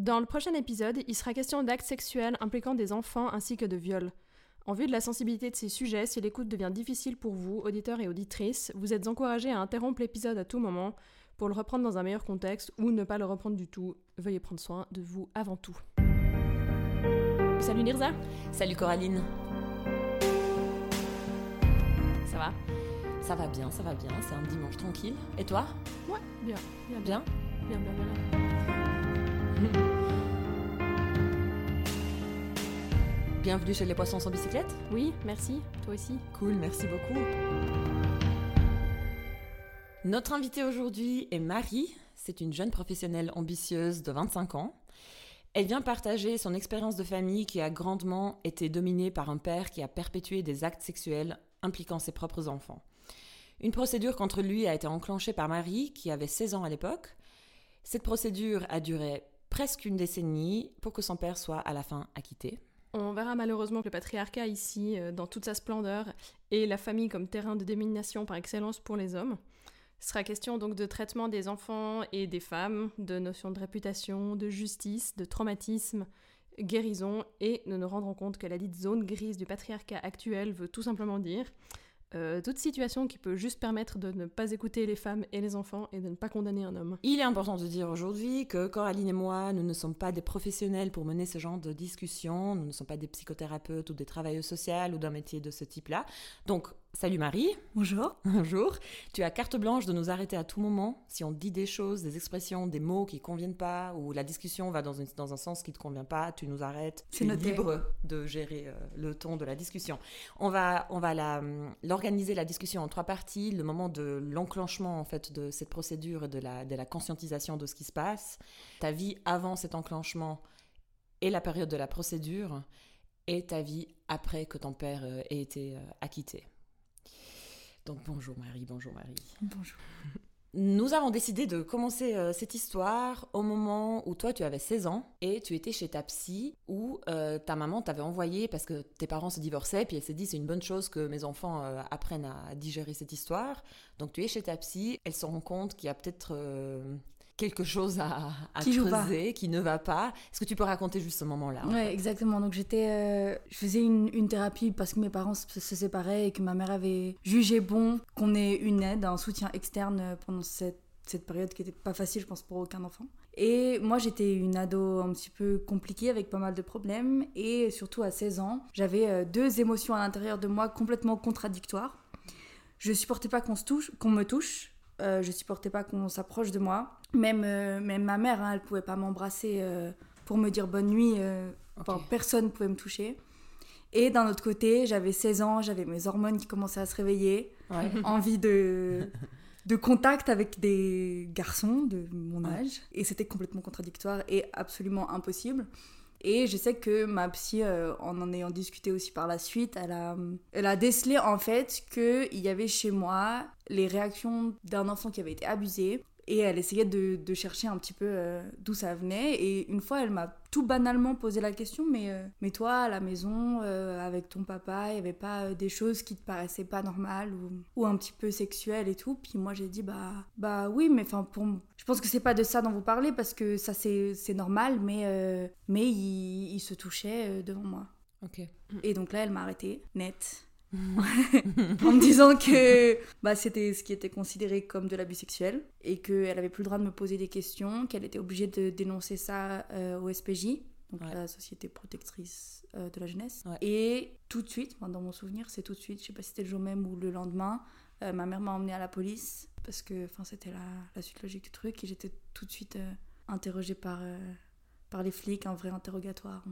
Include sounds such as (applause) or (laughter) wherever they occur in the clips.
Dans le prochain épisode, il sera question d'actes sexuels impliquant des enfants ainsi que de viols. En vue de la sensibilité de ces sujets, si l'écoute devient difficile pour vous, auditeurs et auditrices, vous êtes encouragés à interrompre l'épisode à tout moment pour le reprendre dans un meilleur contexte ou ne pas le reprendre du tout. Veuillez prendre soin de vous avant tout. Salut Nirza Salut Coraline Ça va? Ça va bien, ça va bien, c'est un dimanche tranquille. Et toi? Ouais, bien, bien, Bien bien, bien, bien. bien. (laughs) Bienvenue chez les poissons sans bicyclette Oui, merci, toi aussi. Cool, merci beaucoup. Notre invitée aujourd'hui est Marie. C'est une jeune professionnelle ambitieuse de 25 ans. Elle vient partager son expérience de famille qui a grandement été dominée par un père qui a perpétué des actes sexuels impliquant ses propres enfants. Une procédure contre lui a été enclenchée par Marie, qui avait 16 ans à l'époque. Cette procédure a duré presque une décennie pour que son père soit à la fin acquitté. On verra malheureusement que le patriarcat ici, euh, dans toute sa splendeur, et la famille comme terrain de domination par excellence pour les hommes. Ce sera question donc de traitement des enfants et des femmes, de notions de réputation, de justice, de traumatisme, guérison, et nous nous rendrons compte que la dite zone grise du patriarcat actuel veut tout simplement dire euh, toute situation qui peut juste permettre de ne pas écouter les femmes et les enfants et de ne pas condamner un homme. Il est important de dire aujourd'hui que Coraline et moi, nous ne sommes pas des professionnels pour mener ce genre de discussion, nous ne sommes pas des psychothérapeutes ou des travailleurs sociaux ou d'un métier de ce type-là. Donc, Salut Marie. Bonjour. (laughs) Bonjour. Tu as carte blanche de nous arrêter à tout moment si on dit des choses, des expressions, des mots qui ne conviennent pas ou la discussion va dans, une, dans un sens qui ne te convient pas, tu nous arrêtes. Es libre de gérer euh, le ton de la discussion. On va, on va l'organiser la, discussion en trois parties. Le moment de l'enclenchement en fait de cette procédure et de la, de la conscientisation de ce qui se passe. Ta vie avant cet enclenchement et la période de la procédure et ta vie après que ton père euh, ait été euh, acquitté. Donc bonjour Marie, bonjour Marie. Bonjour. Nous avons décidé de commencer euh, cette histoire au moment où toi tu avais 16 ans et tu étais chez ta psy où euh, ta maman t'avait envoyé parce que tes parents se divorçaient puis elle s'est dit c'est une bonne chose que mes enfants euh, apprennent à digérer cette histoire. Donc tu es chez ta psy, elle se rend compte qu'il y a peut-être quelque chose à, qui creuser, qui ne va pas. Est-ce que tu peux raconter juste ce moment-là Oui, exactement. Donc j'étais, euh, je faisais une, thérapie parce que mes parents se, séparaient et que ma mère avait jugé bon qu'on ait une aide, un soutien externe pendant cette, cette période qui n'était pas facile, je pense, pour aucun enfant. Et moi, j'étais une ado un petit peu compliquée avec pas mal de problèmes. Et surtout à 16 ans, j'avais euh, deux émotions à l'intérieur de moi complètement contradictoires. Je supportais pas qu'on se touche, qu'on me touche. Euh, je supportais pas qu'on s'approche de moi. Même, euh, même ma mère, hein, elle pouvait pas m'embrasser euh, pour me dire bonne nuit. Euh, enfin, personne pouvait me toucher. Et d'un autre côté, j'avais 16 ans, j'avais mes hormones qui commençaient à se réveiller. (laughs) (laughs) Envie de, de contact avec des garçons de mon âge. Et c'était complètement contradictoire et absolument impossible. Et je sais que ma psy, en en ayant discuté aussi par la suite, elle a, elle a décelé en fait qu'il y avait chez moi les réactions d'un enfant qui avait été abusé et elle essayait de, de chercher un petit peu euh, d'où ça venait. Et une fois, elle m'a tout banalement posé la question mais, euh, mais toi, à la maison, euh, avec ton papa, il n'y avait pas des choses qui te paraissaient pas normales ou, ou un petit peu sexuelles et tout? Puis moi, j'ai dit bah, bah oui, mais enfin, pour... je pense que c'est pas de ça dont vous parlez parce que ça, c'est normal, mais, mais il, il, se touchait devant moi. Ok. Et donc là, elle m'a arrêté, net. (laughs) en me disant que bah, c'était ce qui était considéré comme de l'abus sexuel et qu'elle avait plus le droit de me poser des questions, qu'elle était obligée de dénoncer ça euh, au SPJ, donc la Société protectrice euh, de la jeunesse. Et tout de suite, dans mon souvenir, c'est tout de suite, je sais pas si c'était le jour même ou le lendemain, euh, ma mère m'a emmenée à la police parce que c'était la, la, suite logique du truc et j'étais tout de suite interrogée par, par les flics, un vrai interrogatoire.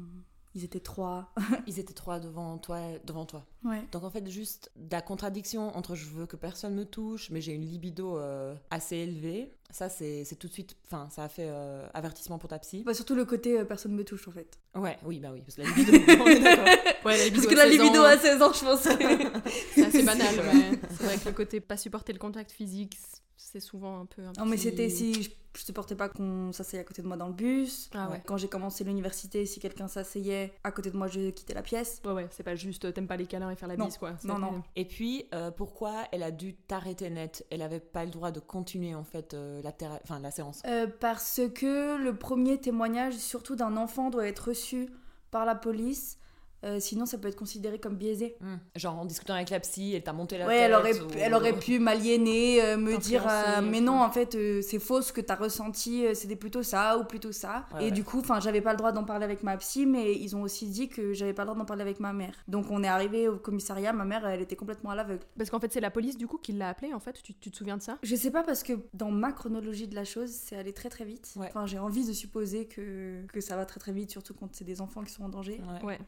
Ils étaient trois. (laughs) Ils étaient trois devant toi. Devant toi. Ouais. Donc en fait, juste la contradiction entre je veux que personne me touche, mais j'ai une libido euh, assez élevée, ça c'est tout de suite, enfin ça a fait euh, avertissement pour ta psy. Bah, surtout le côté euh, personne me touche en fait. Ouais, oui, bah oui, parce que la (laughs) libido, on est ouais, la libido parce que la libido à 16 ans, je pense (laughs) c'est assez banal, ouais. C'est vrai que le côté pas supporter le contact physique, c'est souvent un peu. Un non, mais c'était si je, je supportais pas qu'on s'asseye à côté de moi dans le bus. Ah ouais. Quand j'ai commencé l'université, si quelqu'un s'asseyait à côté de moi, je quittais la pièce. Ouais, ouais, c'est pas juste euh, t'aimes pas les câlins et faire la Non. bise, quoi. Non, non. Et puis, euh, pourquoi elle a dû t'arrêter net? Elle avait pas le droit de continuer en fait euh, la, théra- enfin, la séance. Euh, parce que le premier témoignage, surtout d'un enfant, doit être reçu par la police. Euh, sinon, ça peut être considéré comme biaisé. Hmm. Genre en discutant avec la psy, elle t'a monté la Ouais, tête. elle aurait, ou- elle aurait pu m'aliéner, euh, me dire euh, mais non, en fait, euh, c'est faux ce que t'as ressenti, euh, c'était plutôt ça ou plutôt ça. Ouais, et ouais. du coup, enfin, j'avais pas le droit d'en parler avec ma psy, mais ils ont aussi dit que j'avais pas le droit d'en parler avec ma mère. Donc on est arrivé au commissariat, ma mère, elle était complètement à l'aveugle. Parce qu'en fait, c'est la police du coup qui l'a appelé, en fait. Tu, tu te souviens de ça? Je sais pas parce que dans ma chronologie de la chose, c'est allé très très vite. Ouais. Enfin, j'ai envie de supposer que, que ça va très très vite, surtout quand c'est des enfants qui sont en danger.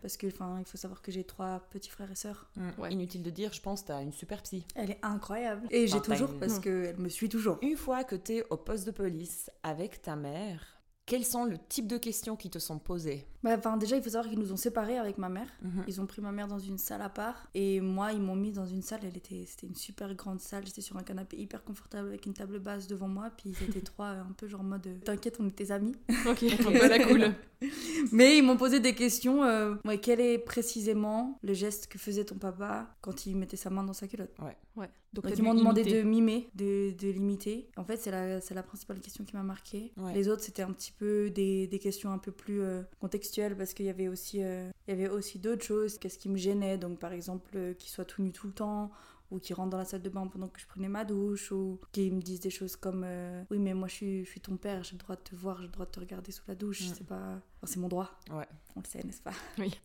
Parce que, enfin, il faut savoir que j'ai trois petits frères et sœurs. Ouais. Inutile de dire, je pense, t'as une super psy. Elle est incroyable. Et j'ai Enfin, toujours, une- parce Non. qu'elle me suit toujours. Une fois que t'es au poste de police avec ta mère, quels sont le type de questions qui te sont posées Bah, enfin, déjà, il faut savoir qu'ils nous ont séparés avec ma mère. Mhm. Ils ont pris ma mère dans une salle à part et moi ils m'ont mis dans une salle. Elle était, c'était une super grande salle. J'étais sur un canapé hyper confortable avec une table basse devant moi. Puis ils étaient (laughs) trois euh, un peu genre en mode euh, t'inquiète on est tes amis. Ok, (laughs) voilà, cool. (laughs) Mais ils m'ont posé des questions. euh, ouais, quel est précisément le geste que faisait ton papa quand il mettait sa main dans sa culotte? Ouais. Donc, Donc t'as ils m'ont demandé imiter. de mimer, de, de l'imiter. En fait, c'est la, c'est la principale question qui m'a marquée. Ouais. Les autres, c'était un petit peu des, des questions un peu plus euh, contextuelles parce qu'il y avait aussi, euh, il y avait aussi d'autres choses. Qu'est-ce qui me gênait? Donc, par exemple, euh, qu'il soit tout nu tout le temps ou qu'il rentre dans la salle de bain pendant que je prenais ma douche ou qu'ils me disent des choses comme euh, Oui, mais moi, je suis, je suis ton père, j'ai le droit de te voir, j'ai le droit de te regarder sous la douche. Mm. C'est pas... enfin, c'est mon droit. Ouais. On le sait, n'est-ce pas?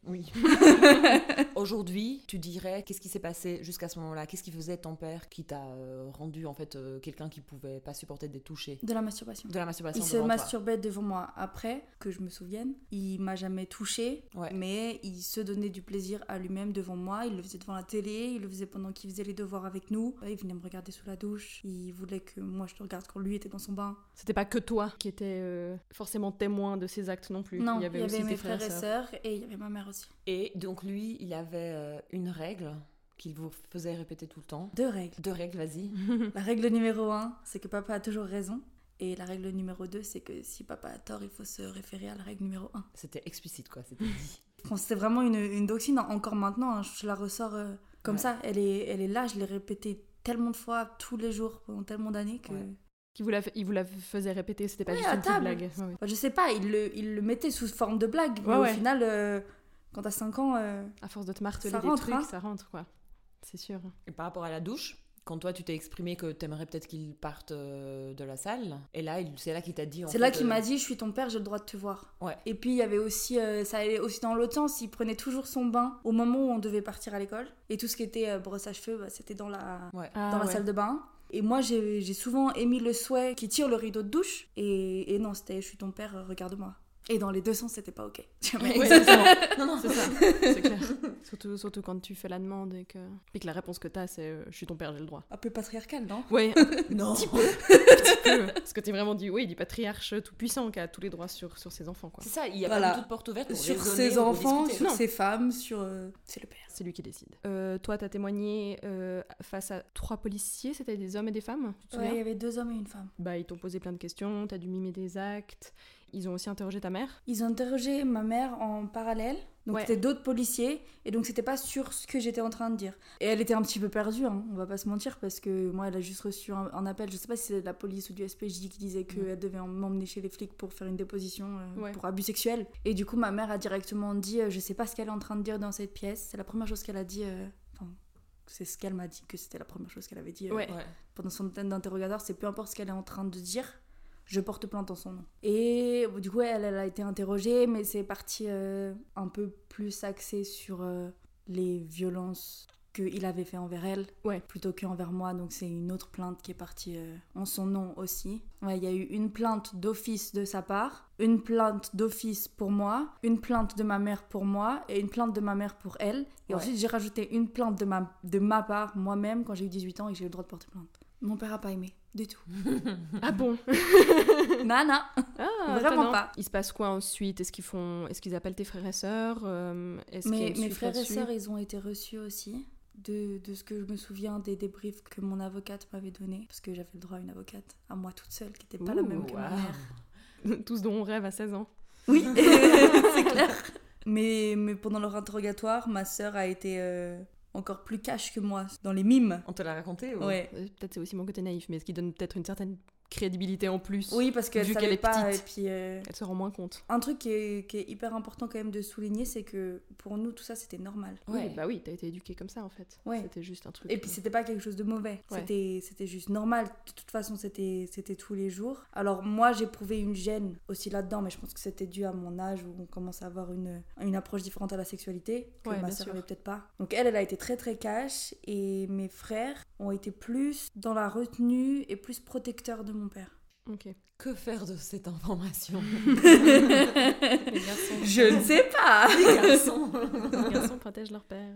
Oui. (laughs) Aujourd'hui, tu dirais qu'est-ce qui s'est passé jusqu'à ce moment-là? Qu'est-ce qui faisait ton père qui t'a euh, rendu en fait euh, quelqu'un qui pouvait pas supporter d'être touché? De la masturbation. De la masturbation Il se toi. masturbait devant moi. Après, que je me souvienne, il m'a jamais touché, Ouais. mais il se donnait du plaisir à lui-même devant moi. Il le faisait devant la télé, il le faisait pendant qu'il faisait les devoirs avec nous. Il venait me regarder sous la douche. Il voulait que moi je le regarde quand lui était dans son bain. C'était pas que toi qui étais euh, forcément témoin de ces actes non plus. non, il y avait aussi mes tes frères et sœurs et il y avait ma mère aussi. Et donc lui, il avait euh, une règle qu'il vous faisait répéter tout le temps. Deux règles. Deux règles, vas-y. (laughs) La règle numéro un, c'est que papa a toujours raison. Et la règle numéro deux, c'est que si papa a tort, il faut se référer à la règle numéro un. C'était explicite quoi, c'était dit. C'était vraiment une, une doctrine, encore maintenant, hein, je la ressors euh, comme Ouais. ça. Elle est, elle est là, je l'ai répétée tellement de fois, tous les jours, pendant tellement d'années que... Ouais. Qui vous la, il vous la faisait répéter, c'était pas Ouais, juste une petite blague. Ouais, ouais. Enfin, je sais pas, il le, il le mettait sous forme de blague, mais Ouais, au final, euh, quand t'as 5 ans, euh, À force de te marteler Ça des rentre, trucs, hein. ça rentre quoi. C'est sûr. Et par rapport à la douche, quand toi tu t'es exprimé que t'aimerais peut-être qu'il parte euh, de la salle, et là c'est là qu'il t'a dit. c'est là qu'il euh, m'a dit, je suis ton père, j'ai le droit de te voir. Ouais. Et puis il y avait aussi, euh, ça allait aussi dans l'autre sens, il prenait toujours son bain au moment où on devait partir à l'école. Et tout ce qui était euh, brosse à cheveux, bah, c'était dans la, Ouais. Ah, dans la ouais. salle de bain. Et moi, j'ai j'ai souvent émis le souhait qu'il tire le rideau de douche. Et, et non, c'était je suis ton père, euh, regarde-moi. Et dans les deux sens, c'était pas ok. (laughs) Ouais, exactement. (laughs) non, non, C'est ça, (laughs) c'est clair. Surtout, surtout quand tu fais la demande et que, et que la réponse que t'as, c'est euh, je suis ton père, j'ai le droit. Un peu patriarcal, non? Ouais, Non. un petit peu. Parce que t'es vraiment dit, oui, du patriarche tout puissant qui a tous les droits sur, sur ses enfants, quoi. C'est ça, il y a Voilà. pas de toute porte ouverte pour Sur ses enfants, discuter. sur Non. ses femmes, sur. euh, C'est le père. C'est lui qui décide. Euh, toi, t'as témoigné euh, face à trois policiers, c'était des hommes et des femmes, Ouais, il y avait deux hommes et une femme. Bah, ils t'ont posé plein de questions, t'as dû mimer des actes. Ils ont aussi interrogé ta mère. Ils ont interrogé ma mère en parallèle. Donc Ouais. c'était d'autres policiers. Et donc c'était pas sur ce que j'étais en train de dire. Et elle était un petit peu perdue, hein, on va pas se mentir, parce que moi elle a juste reçu un, un appel. Je sais pas si c'est de la police ou du SPJ qui disait qu'elle devait en- m'emmener chez les flics pour faire une déposition euh, Ouais. pour abus sexuel. Et du coup ma mère a directement dit euh, Je sais pas ce qu'elle est en train de dire dans cette pièce. C'est la première chose qu'elle a dit. euh, Enfin, c'est ce qu'elle m'a dit que c'était la première chose qu'elle avait dit. euh, pendant son thème d'interrogatoire, c'est peu importe ce qu'elle est en train de dire, je porte plainte en son nom. Et du coup, elle, elle a été interrogée, mais c'est parti euh, un peu plus axé sur euh, les violences qu'il avait fait envers elle, Ouais. plutôt qu'envers moi. Donc c'est une autre plainte qui est partie euh, en son nom aussi. Ouais, il y a eu une plainte d'office de sa part, une plainte d'office pour moi, une plainte de ma mère pour moi et une plainte de ma mère pour elle. Et Ouais. ensuite, j'ai rajouté une plainte de ma, de ma part moi-même quand j'ai eu 18 ans et que j'ai eu le droit de porter plainte. Mon père a pas aimé, du tout. (laughs) Ah bon? (laughs) Nana Ah, Vraiment pas. Il se passe quoi ensuite? Est-ce qu'ils font, est-ce qu'ils appellent tes frères et sœurs Euh, Est-ce Mes, frères et sœurs, ils ont été reçus aussi. de, de, ce que je me souviens des débriefs que mon avocate m'avait donné, parce que j'avais le droit à une avocate, à moi toute seule, qui n'était pas la même que ma mère. (laughs) Tous dont on rêve à 16 ans. Oui, c'est clair. Mais, mais pendant leur interrogatoire, ma sœur a été euh, encore plus cash que moi dans les mimes. On te l'a raconté Ouais. Peut-être c'est aussi mon côté naïf, mais ce qui donne peut-être une certaine crédibilité en plus. Oui, parce qu'elle savait est pas, petite. Et puis, euh, Elle se rend moins compte. Un truc qui est, qui est, hyper important quand même de souligner, c'est que pour nous, tout ça, c'était normal. Ouais. bah oui, t'as été éduquée comme ça en fait. Ouais. C'était juste un truc. Et puis c'était pas quelque chose de mauvais. C'était, c'était juste normal. De toute façon, c'était, c'était tous les jours. Alors moi, j'ai prouvé une gêne aussi là-dedans, mais je pense que c'était dû à mon âge où on commence à avoir une, une approche différente à la sexualité que ma soeur avait peut-être pas. Donc elle, elle a été très très cash et mes frères ont été plus dans la retenue et plus protecteurs de mon père. Ok. Que faire de cette information (laughs) Les garçons. Je ne sais pas. Les garçons. Les garçons protègent leur père.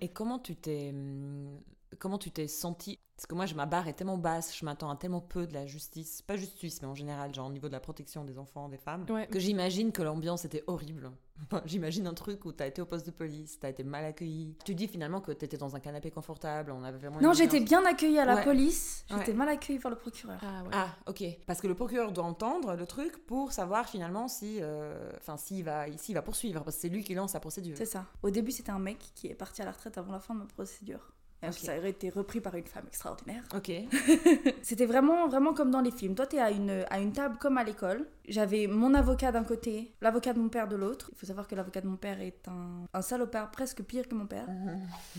Et comment tu t'es hum, comment tu t'es senti Parce que moi, je, ma barre est tellement basse, je m'attends à tellement peu de la justice, pas juste suisse, mais en général, genre au niveau de la protection des enfants, des femmes, que j'imagine que l'ambiance était horrible. (laughs) j'imagine un truc où tu as été au poste de police, tu as été mal accueilli. Tu dis finalement que tu étais dans un canapé confortable, on avait vraiment. Non, j'étais bien accueillie à la police, j'étais mal accueillie par le procureur. Ah, ah, ok. Parce que le procureur doit entendre le truc pour savoir finalement si, euh, enfin, s'il va, s'il va poursuivre, parce que c'est lui qui lance la procédure. C'est ça. Au début, c'était un mec qui est parti à la retraite avant la fin de ma procédure. Ça aurait été repris par une femme extraordinaire. Ok. (laughs) C'était vraiment, vraiment comme dans les films. Toi, tu es à une, à une table comme à l'école. J'avais mon avocat d'un côté, l'avocat de mon père de l'autre. Il faut savoir que l'avocat de mon père est un, un salopard presque pire que mon père.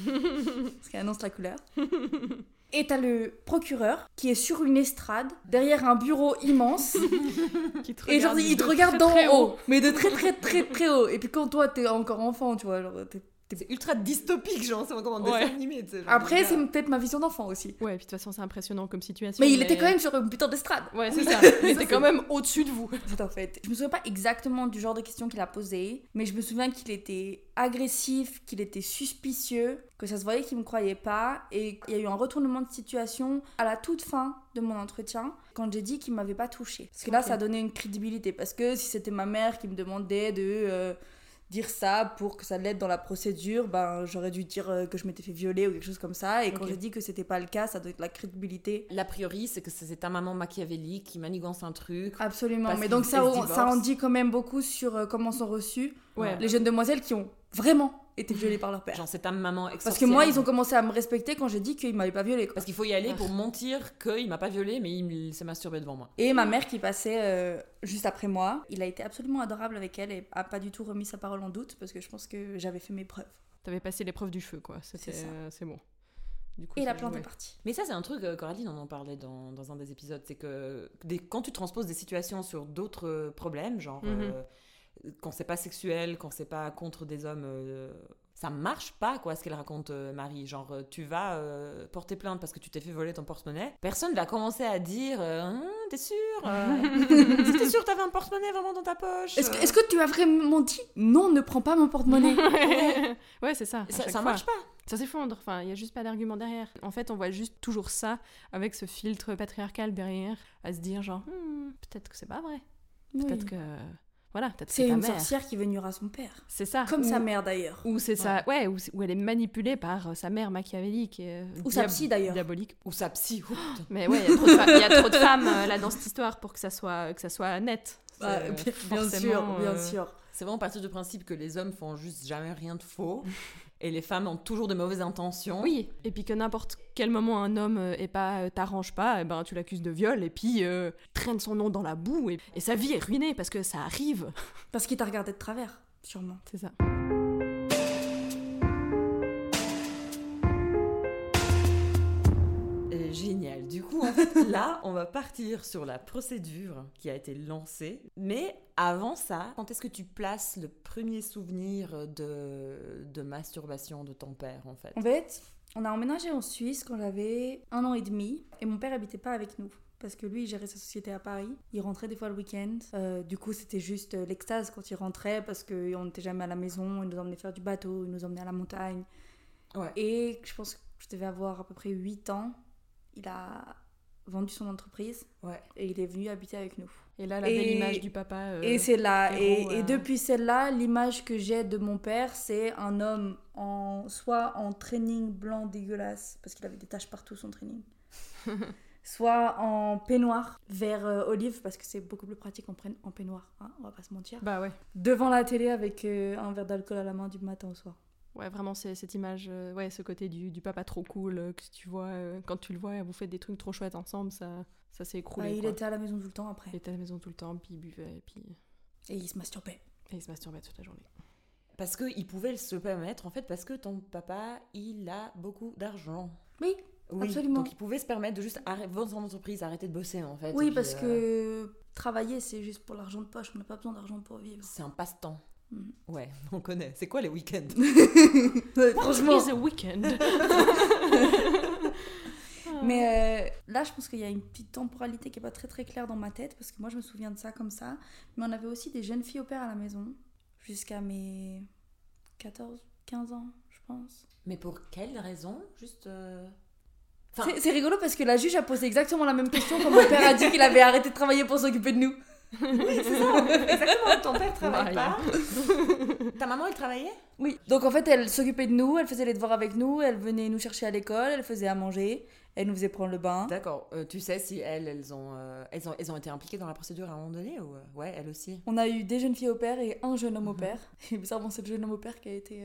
Parce qu'il annonce la couleur. (laughs) Et t'as le procureur qui est sur une estrade, derrière un bureau immense. (laughs) et genre, il te regarde d'en haut, mais de très très très très haut. Et puis quand toi, t'es encore enfant, tu vois, genre, c'est ultra dystopique, genre, c'est comme un dessin animé. Après, c'est peut-être ma vision d'enfant aussi. Ouais, puis de toute façon, c'est impressionnant comme situation. Mais, il était quand même sur une putain d'estrade. Ouais, c'est ça. (laughs) il était quand même au-dessus de vous. (laughs) En fait. Je me souviens pas exactement du genre de questions qu'il a posé, mais je me souviens qu'il était agressif, qu'il était suspicieux, que ça se voyait qu'il me croyait pas, et il y a eu un retournement de situation à la toute fin de mon entretien quand j'ai dit qu'il m'avait pas touché. Parce que là, ça donnait une crédibilité. Parce que si c'était ma mère qui me demandait de. Euh, dire ça pour que ça l'aide dans la procédure, ben, j'aurais dû dire euh, que je m'étais fait violer ou quelque chose comme ça. Et quand j'ai dit que c'était pas le cas, ça doit être la crédibilité. L'a priori, c'est que c'est ta maman machiavélique qui manigance un truc. Absolument. Mais donc ça, ça en dit quand même beaucoup sur euh, comment sont reçus les jeunes demoiselles qui ont vraiment été violées par leur père. Genre, c'est ta maman Parce que moi, ils ont commencé à me respecter quand j'ai dit qu'il m'avait pas violée. Parce qu'il faut y aller pour mentir qu'il m'a pas violée, mais il s'est masturbé devant moi. Et ma mère qui passait euh, juste après moi, il a été absolument adorable avec elle et a pas du tout remis sa parole en doute parce que je pense que j'avais fait mes preuves. T'avais passé l'épreuve du feu, quoi. C'est euh, bon. Du coup, et la plante est partie. Mais ça, c'est un truc, euh, Coraline en en parlait dans, dans un des épisodes, c'est que quand tu transposes des situations sur d'autres problèmes, genre mhm quand c'est pas sexuel, quand c'est pas contre des hommes, euh, ça marche pas, quoi, ce qu'elle raconte, euh, Marie. Genre, euh, tu vas porter plainte parce que tu t'es fait voler ton porte-monnaie. Personne va commencer à dire hein, T'es sûr (laughs) T'es sûr t'avais un porte-monnaie vraiment dans ta poche Est-ce que, est que, tu as vraiment dit Non, ne prends pas mon porte-monnaie? (laughs) Ouais, c'est ça. Ça, marche pas. Ça s'effondre. Enfin, il y a juste pas d'argument derrière. En fait, on voit juste toujours ça avec ce filtre patriarcal derrière, à se dire genre hmm, peut-être que c'est pas vrai. Peut-être que voilà, c'est une sorcière qui veut à son père. C'est ça. Comme sa mère d'ailleurs. Ou c'est ça, ouais, où, elle est manipulée par euh, sa mère machiavélique. Euh, ou sa psy d'ailleurs. Diabolique. Ou sa psy. Oh, Mais ouais, il y, a trop de femmes euh, là dans cette histoire pour que ça soit, que ça soit net. Bah, bien, sûr, bien sûr. C'est vraiment partir du principe que les hommes font juste jamais rien de faux et les femmes ont toujours de mauvaises intentions. Oui, et puis que n'importe quel moment un homme et euh, pas euh, t'arrange pas, et eh ben tu l'accuses de viol et puis euh, traîne son nom dans la boue et, et sa vie est ruinée parce que ça arrive. Parce qu'il t'a regardé de travers, sûrement. C'est ça. Génial. Du coup, (laughs) là, on va partir sur la procédure qui a été lancée. Mais avant ça, quand est-ce que tu places le premier souvenir de, de masturbation de ton père, en fait? En fait, on a emménagé en Suisse quand j'avais un an et demi et mon père habitait pas avec nous parce que lui, il gérait sa société à Paris. Il rentrait des fois le week-end. Euh, du coup, c'était juste euh, l'extase quand il rentrait parce qu'on n'était jamais à la maison. Il nous emmenait faire du bateau, il nous emmenait à la montagne. Ouais. Et je pense que je devais avoir à peu près 8 ans il a vendu son entreprise. Ouais. Et il est venu habiter avec nous. Et là, la belle image du papa. Euh, et c'est là. et, et, depuis celle-là, l'image que j'ai de mon père, c'est un homme en soit en training blanc dégueulasse, parce qu'il avait des taches partout son training. (laughs) soit en peignoir vert euh, olive parce que c'est beaucoup plus pratique en, en peignoir, hein, on va pas se mentir. Bah ouais. Devant la télé avec euh, un verre d'alcool à la main du matin au soir. Ouais, vraiment, c'est cette image, euh, ouais, ce côté du, du papa trop cool que tu vois, quand tu le vois, vous faites des trucs trop chouettes ensemble, ça, ça s'est écroulé. Il était à la maison tout le temps après. Il était à la maison tout le temps, puis il buvait, et puis. Et il se masturbait. Et il se masturbait toute la journée. Parce qu'il pouvait se permettre, en fait, parce que ton papa, il a beaucoup d'argent. Oui, oui, Absolument. Donc il pouvait se permettre de juste vendre son entreprise, arrêter de bosser en fait. Oui, parce que travailler c'est juste pour l'argent de poche, on n'a pas besoin d'argent pour vivre. C'est un passe-temps. Mm. Ouais, (laughs) on connaît. C'est quoi les week-ends? (laughs) Franchement. What is a weekend? (laughs) Mais euh, là, je pense qu'il y a une petite temporalité qui est pas très très claire dans ma tête parce que moi je me souviens de ça comme ça. Mais on avait aussi des jeunes filles au père à la maison jusqu'à mes 14, 15 ans, je pense. Mais pour quelle raison? Juste. Euh, c'est rigolo parce que la juge a posé exactement la même question quand mon père a dit qu'il avait arrêté de travailler pour s'occuper de nous. Oui, c'est ça, exactement. Ton père travaille pas. Ta maman, elle travaillait? Oui. Donc en fait, elle s'occupait de nous, elle faisait les devoirs avec nous, elle venait nous chercher à l'école, elle faisait à manger, elle nous faisait prendre le bain. D'accord. Euh, tu sais si elles, elles ont, euh, elles ont, elles ont été impliquées dans la procédure à un moment donné ou euh, ouais, elles aussi? On a eu des jeunes filles au père et un jeune homme au mhm. père. Et bizarrement, c'est le jeune homme au père qui a été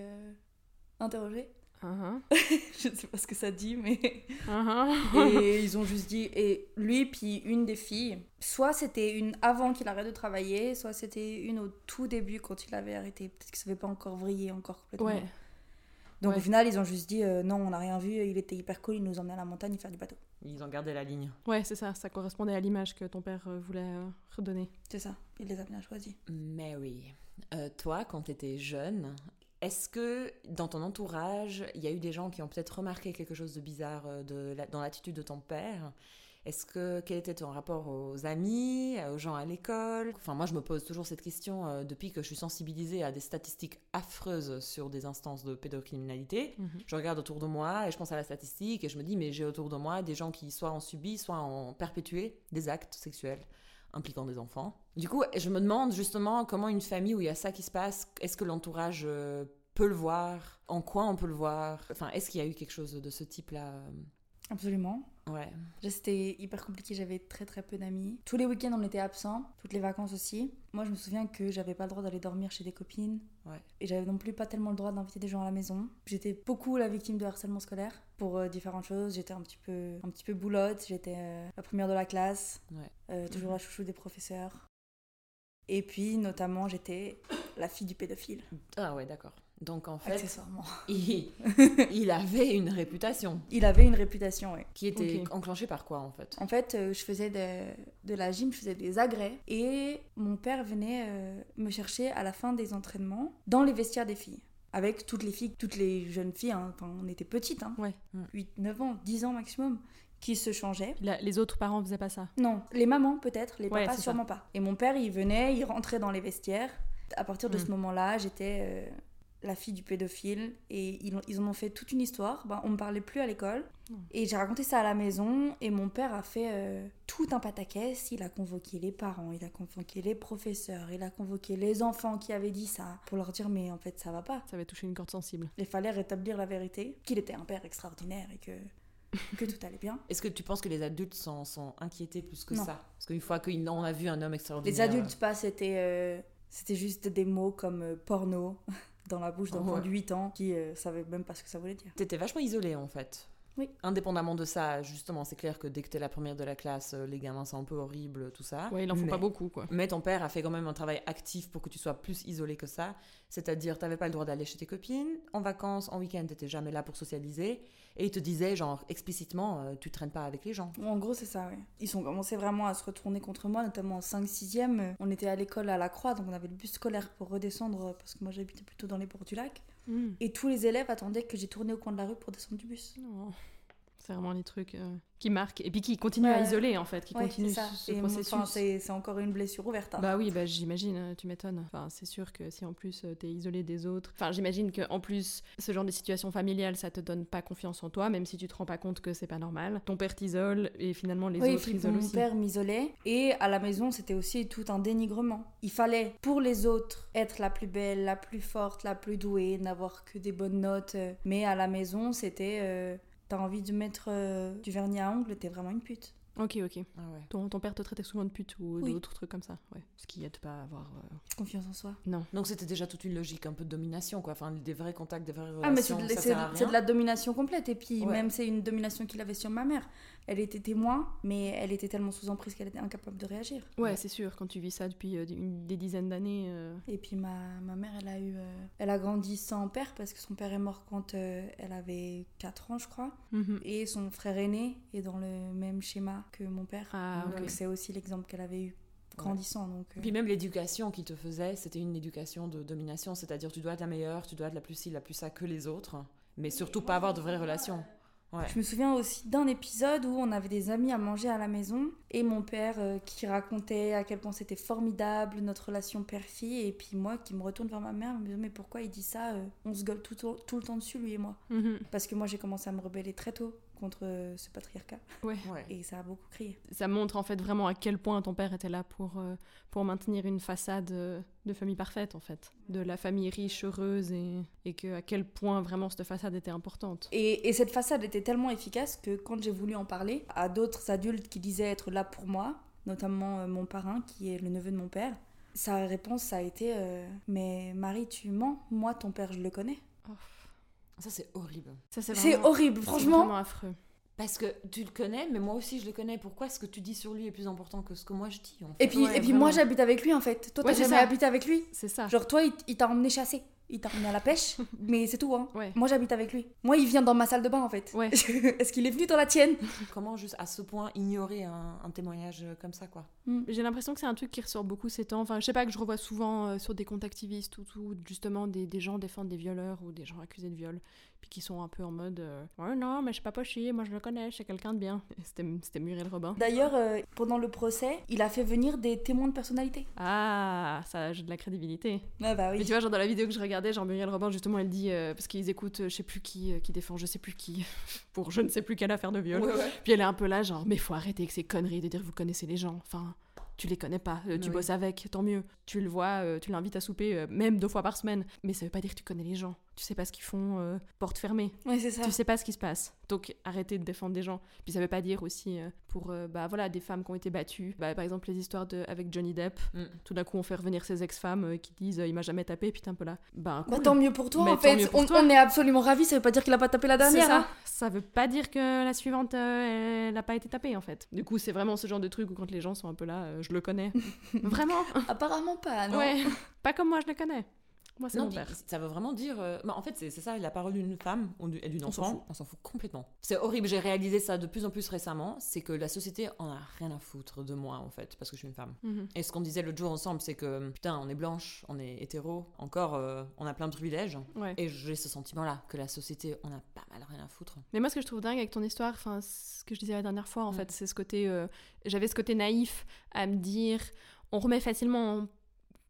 interrogé. Uh-huh. (laughs) je ne sais pas ce que ça dit, mais. Uh-huh. (laughs) et ils ont juste dit. Et lui, puis une des filles, soit c'était une avant qu'il arrête de travailler, soit c'était une au tout début quand il avait arrêté. Peut-être que ça n'avait pas encore vrillé encore complètement. Ouais. Donc au final, ils ont juste dit euh, non, on n'a rien vu, il était hyper cool, il nous emmenait à la montagne faire du bateau. Ils ont gardé la ligne. Ouais, c'est ça, ça correspondait à l'image que ton père euh, voulait euh, redonner. C'est ça, il les a bien choisis. Mary, toi, quand tu étais jeune, est-ce que dans ton entourage, il y a eu des gens qui ont peut-être remarqué quelque chose de bizarre euh, dans l'attitude de ton père? Est-ce que quel était ton rapport aux amis, aux gens à l'école? Enfin, moi, je me pose toujours cette question euh, depuis que je suis sensibilisée à des statistiques affreuses sur des instances de pédocriminalité. Mhm. Je regarde autour de moi et je pense à la statistique et je me dis, mais j'ai autour de moi des gens qui soit ont subi, soit ont perpétué des actes sexuels impliquant des enfants. Du coup, je me demande justement comment une famille où il y a ça qui se passe, est-ce que l'entourage euh, peut le voir? En quoi on peut le voir? Enfin, est-ce qu'il y a eu quelque chose de ce type-là euh? Absolument. Ouais. C'était hyper compliqué, j'avais très très peu d'amis. Tous les week-ends on était absents, toutes les vacances aussi. Moi je me souviens que j'avais pas le droit d'aller dormir chez des copines. Ouais. Et j'avais non plus pas tellement le droit d'inviter des gens à la maison. J'étais beaucoup la victime de harcèlement scolaire pour euh, différentes choses. J'étais un petit peu un petit peu boulotte, j'étais euh, la première de la classe, ouais. toujours la chouchou des professeurs. Et puis notamment j'étais la fille du pédophile. Ah ouais, d'accord. Donc en fait, (laughs) il, il, avait une réputation. Il avait une réputation, oui. Qui était enclenchée par quoi en fait? En fait, euh, je faisais de, de, la gym, je faisais des agrès et mon père venait euh, me chercher à la fin des entraînements dans les vestiaires des filles. Avec toutes les filles, toutes les jeunes filles, hein. on était petites, hein, ouais. 8, 9 ans, 10 ans maximum, qui se changeaient. les autres parents faisaient pas ça? Non, les mamans peut-être, les papas sûrement pas. Et mon père, il venait, il rentrait dans les vestiaires. À partir de hmm. ce moment-là, j'étais euh, la fille du pédophile et ils, ils en ont fait toute une histoire. Ben, on me parlait plus à l'école et j'ai raconté ça à la maison et mon père a fait euh, tout un pataquès. Il a convoqué les parents, il a convoqué les professeurs, il a convoqué les enfants qui avaient dit ça pour leur dire mais en fait ça va pas. Ça avait touché une corde sensible. Il fallait rétablir la vérité, qu'il était un père extraordinaire et que que tout allait bien. Est-ce que tu penses que les adultes sont, sont inquiétés plus que ça? Parce qu'une fois qu'on a vu un homme extraordinaire. Les adultes, pas, c'était euh, c'était juste des mots comme euh, porno dans la bouche d'enfants de 8 ans qui euh, savaient même pas ce que ça voulait dire. T'étais vachement isolée en fait. Oui. Indépendamment de ça, justement, c'est clair que dès que t'es la première de la classe, euh, les gamins sont un peu horribles, tout ça. Ouais, il en faut pas beaucoup, quoi. Mais ton père a fait quand même un travail actif pour que tu sois plus isolée que ça. C'est-à-dire, t'avais pas le droit d'aller chez tes copines. En vacances, en week-end, t'étais jamais là pour socialiser. Et il te disait, genre, explicitement, euh, tu traînes pas avec les gens. En gros, c'est ça, oui. Ils ont commencé vraiment à se retourner contre moi, notamment en 5-6e. On était à l'école à la Croix, donc on avait le bus scolaire pour redescendre, parce que moi j'habitais plutôt dans les bords du lac. Hmm. Et tous les élèves attendaient que j'ai tourné au coin de la rue pour descendre du bus. C'est vraiment les trucs euh, qui marquent et puis qui continuent à isoler en fait, qui continuent ce, ce processus. C'est encore une blessure ouverte. Hein. Bah oui, bah j'imagine, euh, tu m'étonnes. Enfin, c'est sûr que si en plus tu t'es isolé des autres, enfin j'imagine que en plus ce genre de situation familiale, ça te donne pas confiance en toi, même si tu te rends pas compte que c'est pas normal. Ton père t'isole et finalement les autres isolent aussi. Mon père m'isolait et à la maison c'était aussi tout un dénigrement. Il fallait pour les autres être la plus belle, la plus forte, la plus douée, n'avoir que des bonnes notes, euh, mais à la maison c'était t'as envie de mettre euh, du vernis à ongles, t'es vraiment une pute. Ok, ok. Ah ton, ton, père te traitait souvent de pute ou d'autres trucs comme ça. Ouais. Ce qui aide pas à avoir. Euh, Confiance en soi. Non. Donc c'était déjà toute une logique un peu de domination, quoi. Enfin, des vrais contacts, des vraies relations. Ah, mais c'est de, la domination complète. Et puis, même c'est une domination qu'il avait sur ma mère elle était témoin, mais elle était tellement sous emprise qu'elle était incapable de réagir. Ouais, c'est sûr, quand tu vis ça depuis euh, des dizaines d'années. Euh. Et puis ma, ma, mère, elle a eu, euh, elle a grandi sans père parce que son père est mort quand elle avait 4 ans, je crois. Mhm. Et son frère aîné est dans le même schéma que mon père. Ah, donc c'est aussi l'exemple qu'elle avait eu grandissant. Donc, Puis même l'éducation qu'il te faisait, c'était une éducation de domination, c'est-à-dire tu dois être la meilleure, tu dois être la plus ci, la plus ça que les autres, mais surtout pas avoir de vraies relations. Je me souviens aussi d'un épisode où on avait des amis à manger à la maison et mon père euh, qui racontait à quel point c'était formidable notre relation père-fille et puis moi qui me retourne vers ma mère me disant mais pourquoi il dit ça euh, On se gueule tout, tout, le temps dessus lui et moi. Mhm. Parce que moi j'ai commencé à me rebeller très tôt contre euh, ce patriarcat. Ouais. Et ça a beaucoup crié. Ça montre en fait vraiment à quel point ton père était là pour, euh, pour maintenir une façade euh, de famille parfaite en fait. De la famille riche, heureuse et, et que à quel point vraiment cette façade était importante. Et, et cette façade était tellement efficace que quand j'ai voulu en parler à d'autres adultes qui disaient être là pour moi, notamment mon parrain qui est le neveu de mon père, sa réponse ça a été Mais Marie, tu mens, moi ton père je le connais. Oh. Ça, c'est horrible. c'est horrible, franchement. vraiment affreux. Parce que tu le connais, mais moi aussi je le connais. Pourquoi ce que tu dis sur lui est plus important que ce que moi je dis en fait? Et puis, et puis moi j'habite avec lui en fait. Toi t'as jamais habité avec lui? C'est ça. Genre toi il t'a emmené chasser il t'a remis à la pêche, (laughs) mais c'est tout. Hein. Moi, j'habite avec lui. Moi, il vient dans ma salle de bain, en fait. Ouais. (laughs) Est-ce qu'il est venu dans la tienne? (laughs) Comment, juste à ce point, ignorer un, témoignage comme ça, quoi? Hmm. J'ai l'impression que c'est un truc qui ressort beaucoup ces temps. Enfin, je sais pas, que je revois souvent euh, sur des comptes activistes ou tout, justement, des, des, gens défendent des violeurs ou des gens accusés de viol, puis qui sont un peu en mode euh, Ouais, non, mais je sais pas poché, moi je le connais, c'est quelqu'un de bien. (laughs) C'était Muriel Robin. D'ailleurs, euh, pendant le procès, il a fait venir des témoins de personnalité. Ah, ça j'ai de la crédibilité. Ah bah oui. Mais tu vois, genre dans la vidéo que je regardais, genre Muriel Robin, justement, elle dit, euh, parce qu'ils écoutent, je sais plus qui, qui défend, je sais plus qui, (laughs) pour je ne sais plus quelle affaire de viol. Puis elle est un peu là, genre, mais faut arrêter avec ces conneries de dire vous connaissez les gens. Enfin, tu les connais pas, tu bosses avec, tant mieux. Tu le vois, tu l'invites à souper, même deux fois par semaine. Mais ça veut pas dire que tu connais les gens tu sais pas ce qu'ils font euh, porte fermée. Oui, c'est ça. Tu sais pas ce qui se passe. Donc arrêtez de défendre des gens. Puis ça veut pas dire aussi euh, pour euh, bah voilà des femmes qui ont été battues. Bah, par exemple les histoires de avec Johnny Depp. Mm. Tout d'un coup on fait revenir ces ex-femmes qui disent il m'a jamais tapé putain un peu là. Bah, bah tant mieux pour toi en fait. On, est absolument ravis. Ça veut pas dire qu'il a pas tapé la dernière. Ça. Hein. ça veut pas dire que la suivante elle a pas été tapée en fait. Du coup c'est vraiment ce genre de truc où quand les gens sont un peu là je le connais. (laughs) vraiment. Apparemment pas non. Ouais. Pas comme moi je le connais. Moi, c'est mon père. Ça veut vraiment dire. Euh, bah, en fait, c'est ça, la parole d'une femme et d'une enfant. On s'en fout. complètement. C'est horrible. J'ai réalisé ça de plus en plus récemment. C'est que la société en a rien à foutre de moi, en fait, parce que je suis une femme. Mhm. Et ce qu'on disait l'autre jour ensemble, c'est que putain, on est blanche, on est hétéro, encore, euh, on a plein de privilèges. Et j'ai ce sentiment-là, que la société, on a pas mal rien à foutre. Mais moi, ce que je trouve dingue avec ton histoire, enfin, ce que je disais la dernière fois, en mm. fait, c'est ce côté. Euh, j'avais ce côté naïf à me dire on remet facilement en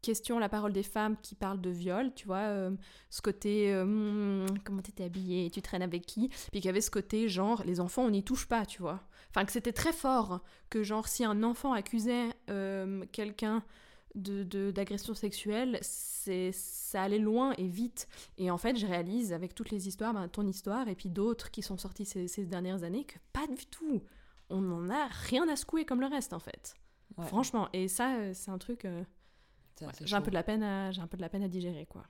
question la parole des femmes qui parlent de viol, tu vois, euh, ce côté euh, hmm, comment t'étais habillée, tu traînes avec qui, puis qu'il y avait ce côté genre les enfants on n'y touche pas, tu vois. Enfin que c'était très fort que genre si un enfant accusait euh, quelqu'un de d'agression sexuelle, c'est ça allait loin et vite. Et en fait, je réalise avec toutes les histoires, ben, ton histoire et puis d'autres qui sont sorties ces, ces, dernières années que pas du tout. On n'en a rien à secouer comme le reste en fait. Franchement, et ça c'est un truc j'ai un peu de la peine à, j'ai un peu de la peine à digérer quoi.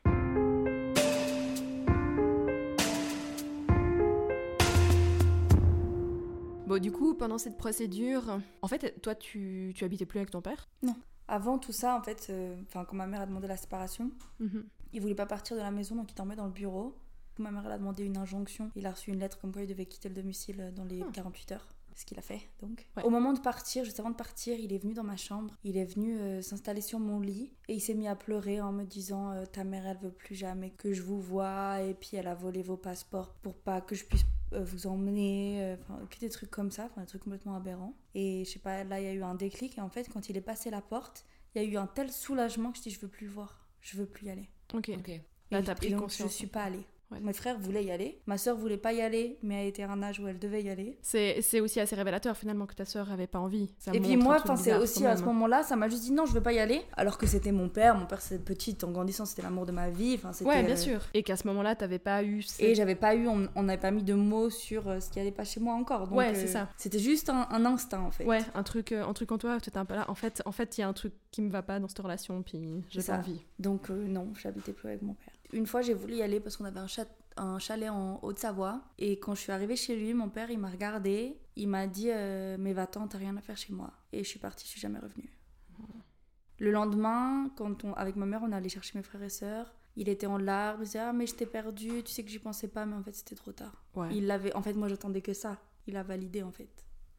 Bon, du coup, pendant cette procédure, en fait, toi, tu, tu habitais plus avec ton père? Non. Avant tout ça, en fait, euh, enfin, quand ma mère a demandé la séparation, mhm. il voulait pas partir de la maison, donc il dormait dans le bureau. Ma mère elle a demandé une injonction. Il a reçu une lettre comme quoi il devait quitter le domicile dans les 48 ah. heures ce qu'il a fait donc. Au moment de partir, juste avant de partir, il est venu dans ma chambre, il est venu euh, s'installer sur mon lit et il s'est mis à pleurer en me disant euh, ta mère elle veut plus jamais que je vous voie et puis elle a volé vos passeports pour pas que je puisse euh, vous emmener, enfin que des trucs comme ça, enfin des trucs complètement aberrants. Et je sais pas, là il y a eu un déclic et en fait quand il est passé la porte, il y a eu un tel soulagement que je dis je veux plus le voir, je veux plus y aller. Ok. Ok. Là t'as pris et donc, conscience. Je suis pas allée. Ouais. Mes frères voulaient y aller, ma soeur voulait pas y aller, mais elle était à un âge où elle devait y aller. C'est aussi assez révélateur finalement que ta sœur avait pas envie. Ça et puis moi, c'est aussi à ce moment-là, ça m'a juste dit non, je veux pas y aller, alors que c'était mon père, mon père c'est petite, en grandissant c'était l'amour de ma vie, enfin c'était. Ouais, bien euh, sûr. Et qu'à ce moment-là, t'avais pas eu. Et cette- j'avais pas eu, on n'avait pas mis de mots sur euh, ce qui allait pas chez moi encore. Donc, Ouais, euh, c'est ça. C'était juste un, un instinct en fait. Ouais, un truc, un truc en toi, c'était un peu là. En fait, en fait, il y a un truc qui me va pas dans cette relation, puis j'ai pas envie. Donc euh, non, j'habitais plus avec mon père. Une fois, j'ai voulu y aller parce qu'on avait un, chat- un chalet en Haute-Savoie. Et quand je suis arrivée chez lui, mon père, il m'a regardé. Il m'a dit euh, Mais va-t'en, t'as rien à faire chez moi. Et je suis partie, je suis jamais revenue. Le lendemain, quand on, avec ma mère, on allait chercher mes frères et sœurs. Il était en larmes, il disait Ah, mais je t'ai perdu, tu sais que j'y pensais pas, mais en fait, c'était trop tard. Ouais. Il l'avait. En fait, moi, j'attendais que ça. Il a validé, en fait.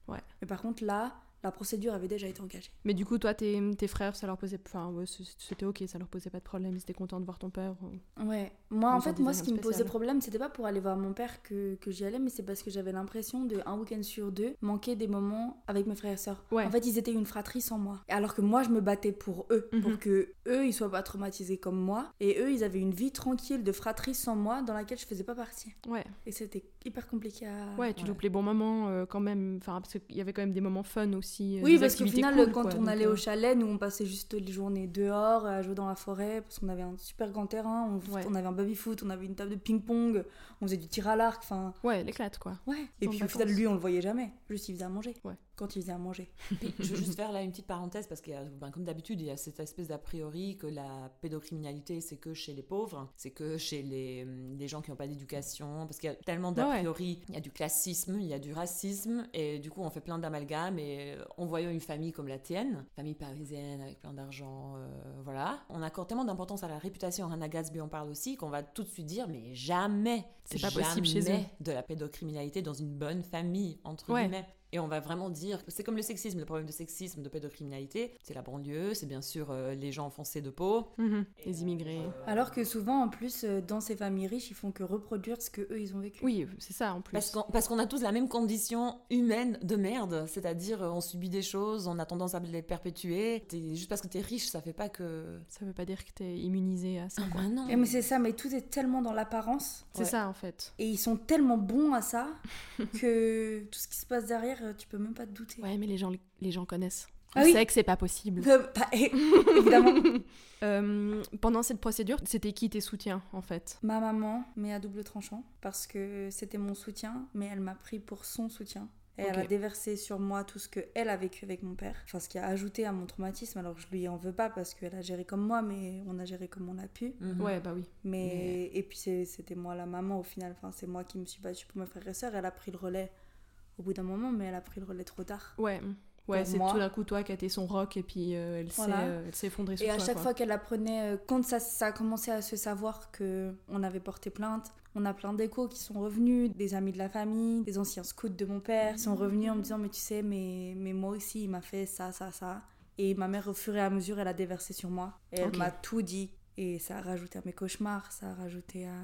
Ouais. Mais par contre, là, la procédure avait déjà été engagée. Mais du coup, toi, tes, tes frères, ça leur posait. Enfin, ouais, c'était ok, ça leur posait pas de problème. Ils étaient contents de voir ton père. ou- Ouais, moi en fait, moi ce qui me posait problème, c'était pas pour aller voir mon père que, que j'y allais, mais c'est parce que j'avais l'impression de un week-end sur deux manquer des moments avec mes frères et sœurs. Ouais. En fait, ils étaient une fratrie sans moi. Alors que moi, je me battais pour eux, Mhm. pour que eux, ils soient pas traumatisés comme moi, et eux, ils avaient une vie tranquille de fratrie sans moi, dans laquelle je faisais pas partie. Ouais, Et c'était hyper compliqué à. ouais, tu ouais. loupes les bons moments euh, quand même. Enfin, parce qu'il y avait quand même des moments fun aussi. Euh, Oui, parce qu'au final, cool, quand quoi, on allait euh, au chalet, nous on passait juste les journées dehors à jouer dans la forêt parce qu'on avait un super grand terrain, on, Ouais. on avait un baby foot, on avait une table de ping-pong, on faisait du tir à l'arc, enfin Ouais, l'éclate, quoi. Ouais. Et puis au final, lui, on le voyait jamais. Juste, il faisait à manger. Ouais. Quand il faisait à manger. Puis, je veux juste faire là une petite parenthèse parce que, ben, comme d'habitude, il y a cette espèce d'a priori que la pédocriminalité c'est que chez les pauvres, c'est que chez les, les gens qui n'ont pas d'éducation, parce qu'il y a tellement d'a ouais. priori, il y a du classisme, il y a du racisme, et du coup on fait plein d'amalgames. Et euh, en voyant une famille comme la tienne, famille parisienne avec plein d'argent, euh, voilà, on accorde tellement d'importance à la réputation. Hannah Gatsby en parle aussi qu'on va tout de suite dire, mais jamais, C'est pas possible chez eux. de la pédocriminalité dans une bonne famille entre Ouais. guillemets. Et on va vraiment dire, c'est comme le sexisme, le problème de sexisme, de pédocriminalité, c'est la banlieue, c'est bien sûr euh, les gens foncés de peau. Mhm. Les immigrés. Alors que souvent, en plus, euh, dans ces familles riches, ils font que reproduire ce que eux ils ont vécu. Oui, c'est ça en plus. Parce qu'on a tous la même condition humaine de merde, c'est-à-dire euh, on subit des choses, on a tendance à les perpétuer. Juste parce que t'es riche, ça fait pas que... Ça veut pas dire que t'es immunisé à ça. Ah bah non. Et mais c'est ça, mais tout est tellement dans l'apparence. C'est Ouais. ça en fait. Et ils sont tellement bons à ça (laughs) que tout ce qui se passe derrière, euh, tu peux même pas te douter. Ouais, mais les gens, les gens connaissent. Ah On oui. sait que c'est pas possible. Euh, bah, eh, évidemment. (laughs) Euh, pendant cette procédure, c'était qui tes soutiens en fait? Ma maman, mais à double tranchant, parce que c'était mon soutien, mais elle m'a pris pour son soutien. Et elle a déversé sur moi tout ce qu'elle a vécu avec mon père. Enfin, ce qui a ajouté à mon traumatisme. Alors, je lui en veux pas parce qu'elle a géré comme moi, mais on a géré comme on a pu. Mhm. Ouais, bah oui. Mais... Et puis, c'était moi la maman au final. Enfin, c'est moi qui me suis battue pour mes frères et sœurs. Elle a pris le relais au bout d'un moment, mais elle a pris le relais trop tard. Ouais. Ouais, c'est tout d'un coup toi qui as été son rock et puis euh, elle s'est Voilà. euh, elle s'est effondrée sur Et à toi. chaque quoi. fois qu'elle apprenait, euh, quand ça, ça a commencé à se savoir que on avait porté plainte, on a plein d'échos qui sont revenus, des amis de la famille, des anciens scouts de mon père, qui sont revenus en me disant mais tu sais mais, mais moi aussi il m'a fait ça ça ça. Et ma mère au fur et à mesure elle a déversé sur moi et elle m'a tout dit et ça a rajouté à mes cauchemars, ça a rajouté à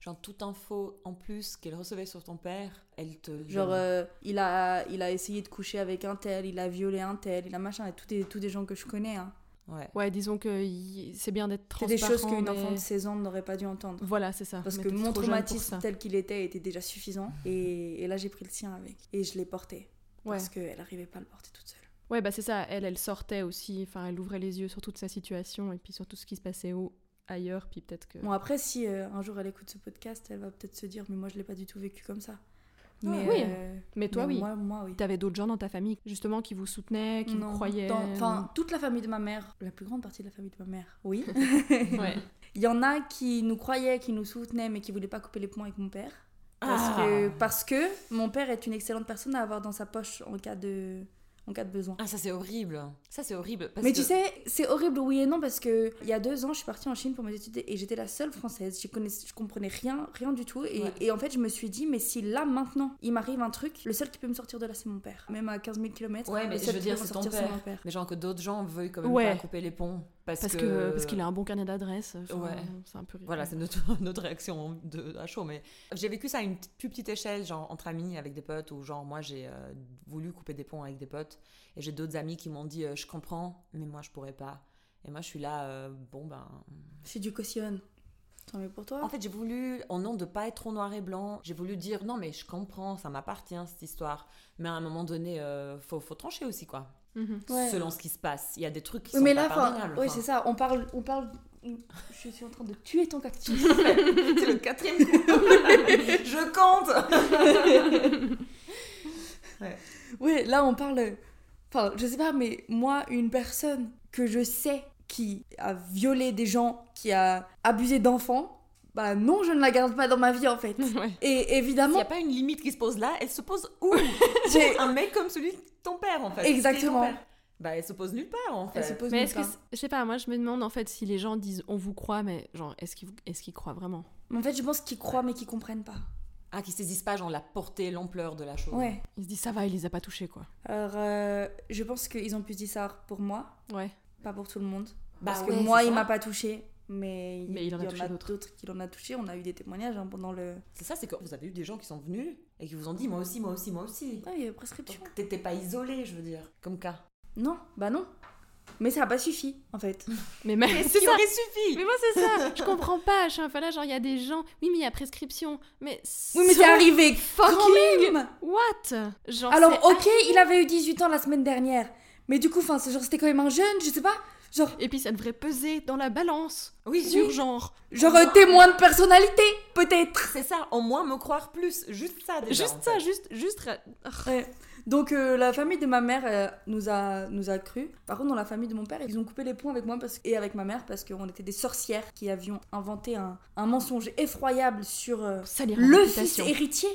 Genre toute info en plus qu'elle recevait sur ton père, elle te... genre euh, il a il a essayé de coucher avec un tel, il a violé un tel, il a machin et tous des tous des gens que je connais hein. Ouais. Ouais, disons que y- c'est bien d'être C'est transparent. des choses qu'une mais- enfant de 16 ans n'aurait pas dû entendre. Voilà, c'est ça. Parce Mais que mon traumatisme tel qu'il était était déjà suffisant. Et, et là, j'ai pris le sien avec. Et je l'ai porté. Ouais. Parce qu'elle n'arrivait pas à le porter toute seule. Ouais, bah c'est ça. Elle, elle sortait aussi. Enfin, elle ouvrait les yeux sur toute sa situation et puis sur tout ce qui se passait au... ailleurs. Puis peut-être que. Bon, après, si euh, un jour elle écoute ce podcast, elle va peut-être se dire Mais moi, je l'ai pas du tout vécu comme ça. Ah, Mais, oui. euh, Mais toi, mais oui. Moi, moi oui. T'avais d'autres gens dans ta famille justement qui vous soutenaient, qui Non, vous croyaient. Enfin, toute la famille de ma mère, la plus grande partie de la famille de ma mère, oui. (laughs) ouais. Il y en a qui nous croyaient, qui nous soutenaient, mais qui voulaient pas couper les ponts avec mon père. Parce, Ah. que, parce que mon père est une excellente personne à avoir dans sa poche en cas de, en cas de besoin. Ah ça c'est horrible. Ça c'est horrible. parce Mais que- tu sais, c'est horrible oui et non parce que il y a deux ans, je suis partie en Chine pour mes études et j'étais la seule française. Je connaissais, je comprenais rien, rien du tout. Et, Ouais. et en fait, je me suis dit, mais si là maintenant il m'arrive un truc, le seul qui peut me sortir de là, c'est mon père. Même à 15 000 km. Ouais, mais je veux dire, c'est ton père. Mais genre que d'autres gens veuillent quand même Ouais. pas couper les ponts. Parce, que, parce qu'il a un bon carnet d'adresses. ouais. C'est un peu. Voilà, c'est notre, (laughs) notre réaction de, à chaud. Mais j'ai vécu ça à une plus petite échelle, genre entre amis, avec des potes, ou genre moi j'ai euh, voulu couper des ponts avec des potes, et j'ai d'autres amis qui m'ont dit euh, je comprends, mais moi je pourrais pas. Et moi je suis là, euh, bon ben. C'est du cautionne. Tant mieux pour toi. En fait, j'ai voulu, au nom de pas être trop noir et blanc, j'ai voulu dire non, mais je comprends, ça m'appartient cette histoire. Mais à un moment donné, faut, faut trancher aussi, quoi. Mhm. selon ce qui se passe. Il y a des trucs qui sont mais pas Oui, c'est ça. On parle, on parle. Je suis en train de tuer ton cactus. (laughs) c'est le quatrième coup. (laughs) je compte. (laughs) ouais. Oui, là on parle. Enfin, je sais pas, mais moi, une personne que je sais qui a violé des gens, qui a abusé d'enfants, bah non, je ne la garde pas dans ma vie en fait. Et évidemment. Il n'y a pas une limite qui se pose là, elle se pose où? Un mec comme celui ton père en fait. Exactement. Bah, elle se pose nulle part en fait. mais est-ce que, je sais pas, moi je me demande en fait si les gens disent on vous croit, mais genre, est-ce qu'ils est qu'ils croient vraiment? En fait, je pense qu'ils croient mais qu'ils comprennent pas. Ah, qu'ils saisissent pas genre la portée, l'ampleur de la chose. Ouais. Ils se disent ça va, il les a pas touchés quoi. Alors, euh, je pense qu'ils ont pu dire ça pour moi. Ouais. Pas pour tout le monde. Bah Parce que moi, il m'a pas touché mais, il, y en a, d'autres qui l'en a touché. On a eu des témoignages hein, pendant le. C'est ça, c'est que vous avez eu des gens qui sont venus et qui vous ont dit moi aussi, moi aussi, moi aussi. Ah, il y avait prescription. t'étais pas isolé, je veux dire, comme cas. Non, bah non. Mais ça a pas suffi, en fait. (laughs) Mais même c'est ça. aurait suffi. Mais moi c'est ça. Je comprends pas. Enfin là, genre il y a des gens. Oui, mais il y a prescription. Mais oui, mais c'est arrivé. Fucking. What? Genre, Alors ok, il avait eu 18 ans la semaine dernière. Mais du coup, enfin, genre c'était quand même un jeune, je sais pas. Et puis ça devrait peser dans la balance. Oui, sur genre. Genre un témoin de personnalité, peut-être. C'est ça, au moins me croire plus. Juste ça déjà. Juste ça, juste. juste... Donc euh, la famille de ma mère euh, nous, a, nous a cru. Par contre, dans la famille de mon père, ils ont coupé les ponts avec moi parce, et avec ma mère parce qu'on était des sorcières qui avions inventé un, un mensonge effroyable sur euh, le fils héritier.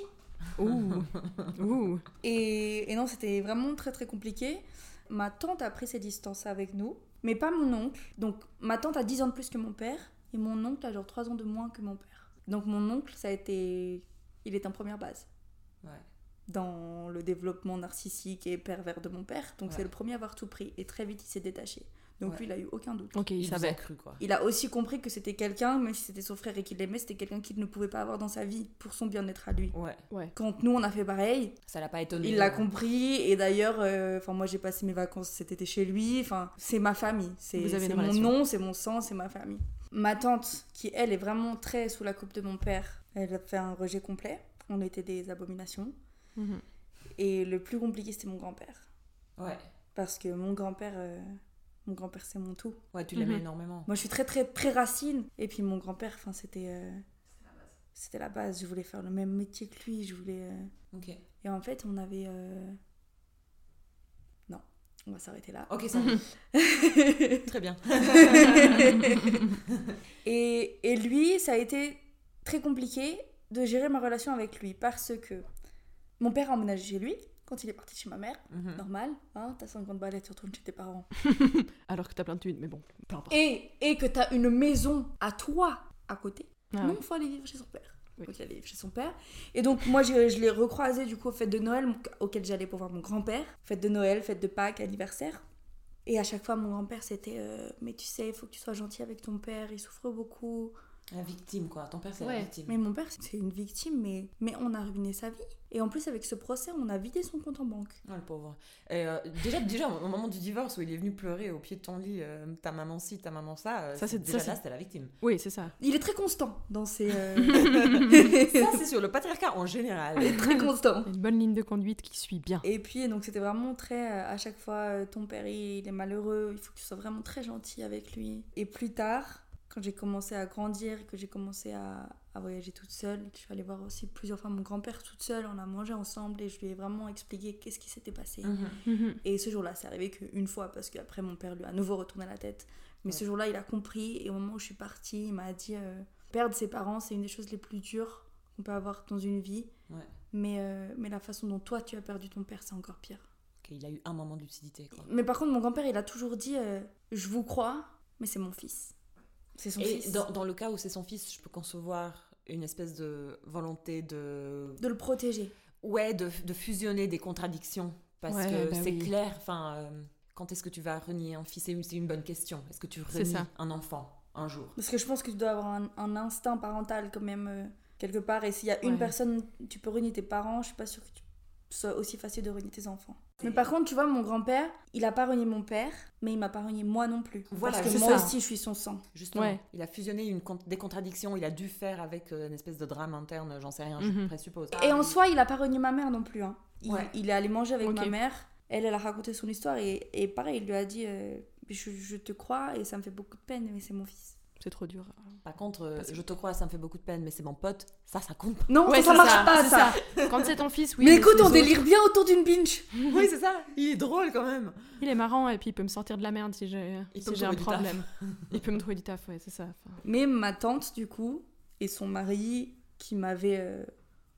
Ouh. (laughs) Ouh. Et, et non, c'était vraiment très très compliqué. Ma tante a pris ses distances avec nous mais pas mon oncle. Donc ma tante a 10 ans de plus que mon père et mon oncle a genre 3 ans de moins que mon père. Donc mon oncle, ça a été. Il est en première base. Ouais. Dans le développement narcissique et pervers de mon père. Donc c'est le premier à avoir tout pris et très vite il s'est détaché. Donc lui, il a eu aucun doute. Ok, il, savait. cru, quoi. Il a aussi compris que c'était quelqu'un, même si c'était son frère et qu'il l'aimait, c'était quelqu'un qu'il ne pouvait pas avoir dans sa vie pour son bien-être à lui. Ouais. ouais. Quand nous, on a fait pareil. Ça l'a pas étonné. Il l'a compris. Et d'ailleurs, euh, enfin moi, j'ai passé mes vacances cet été chez lui. Enfin, c'est ma famille. C'est mon nom, c'est mon sang, c'est ma famille. Ma tante, qui elle est vraiment très sous la coupe de mon père, elle a fait un rejet complet. On était des abominations. Mhm. Et le plus compliqué, c'était mon grand-père. Ouais. Parce que mon grand-père. Euh, mon grand-père, c'est mon tout. Ouais, tu l'aimais mhm. énormément. Moi, je suis très, très, très racine. Et puis, mon grand-père, enfin, c'était. Euh, c'était la base. Je voulais faire le même métier que lui. Je voulais. Euh, ok. Et en fait, on avait. Euh, non, on va s'arrêter là. Ok, ça (laughs) Très bien. (laughs) et, et lui, ça a été très compliqué de gérer ma relation avec lui parce que mon père a emménagé chez lui quand il est parti chez ma mère, mhm. normal, hein, t'as 50 balais, tu retournes chez tes parents. (laughs) Alors que t'as plein de thunes, mais bon, peu importe. Et, et que t'as une maison à toi à côté. Ah non, il faut aller vivre chez son père. Il vivre chez son père. Et donc, moi, je, je l'ai recroisé du coup au fête de Noël, auquel j'allais pour voir mon grand-père. Fête de Noël, fête de Pâques, anniversaire. Et à chaque fois, mon grand-père, c'était euh, Mais tu sais, il faut que tu sois gentil avec ton père, il souffre beaucoup. La victime, quoi. Ton père, c'est la victime. Mais mon père, c'est une victime, mais, mais on a ruiné sa vie. Et en plus, avec ce procès, on a vidé son compte en banque. Ah, le pauvre. Et euh, déjà, déjà, au moment du divorce, où il est venu pleurer au pied de ton lit, euh, ta maman ci, ta maman ça, euh, ça c'est déjà là, c'était la victime. Oui, c'est ça. Il est très constant dans ses. (laughs) ça, c'est sur le patriarcat en général. Il est très constant. Une bonne ligne de conduite qui suit bien. Et puis, donc, c'était vraiment très. à chaque fois, ton père, il est malheureux, il faut que tu sois vraiment très gentil avec lui. Et plus tard, quand j'ai commencé à grandir, que j'ai commencé à, à, voyager toute seule, je suis allée voir aussi plusieurs fois mon grand-père toute seule, on a mangé ensemble et je lui ai vraiment expliqué qu'est-ce qui s'était passé. Mhm. Mhm. Et ce jour-là, c'est arrivé qu'une fois parce qu'après mon père lui a à nouveau retourné la tête. Mais ce jour-là, il a compris et au moment où je suis partie, il m'a dit euh, perdre ses parents, c'est une des choses les plus dures qu'on peut avoir dans une vie. Mais, euh, mais la façon dont toi tu as perdu ton père, c'est encore pire. il a eu un moment de lucidité. Mais par contre, mon grand-père, il a toujours dit euh, Je vous crois, mais c'est mon fils. C'est son et Dans, dans, le cas où c'est son fils, je peux concevoir une espèce de volonté de... De le protéger. Ouais, de, de fusionner des contradictions. Parce que bah c'est clair, enfin... Euh, quand est-ce que tu vas renier un fils? C'est une, bonne question. Est-ce que tu renies un enfant un jour? Parce que je pense que tu dois avoir un, instinct parental quand même euh, quelque part. Et s'il y a une personne, tu peux renier tes parents, je suis pas sûre que tu soit aussi facile de renier tes enfants. Mais par contre, tu vois, mon grand-père, il a pas renié mon père, mais il m'a pas renié moi non plus. Voilà, parce que moi aussi, je suis son sang. Justement, il a fusionné une des contradictions, il a dû faire avec euh, une espèce de drame interne, j'en sais rien, je mhm. présuppose. Et en soi, il a pas renié ma mère non plus. Hein. Il, est allé manger avec ma mère, elle, elle a raconté son histoire, et, et pareil, il lui a dit euh, je, je te crois, et ça me fait beaucoup de peine, mais c'est mon fils. C'est trop dur. Par contre, euh, je te crois, ça me fait beaucoup de peine, mais c'est mon pote, ça, ça compte. Non, ça, marche pas, ça. (laughs) Quand c'est ton fils, oui. Mais écoute, on délire bien autour d'une binge. (laughs) oui, c'est ça. Il est drôle quand même. Il est marrant et puis il peut me sortir de la merde si j'ai un problème. (laughs) il peut me trouver du taf, ouais, c'est ça. Mais ma tante, du coup, et son mari, qui m'avait euh,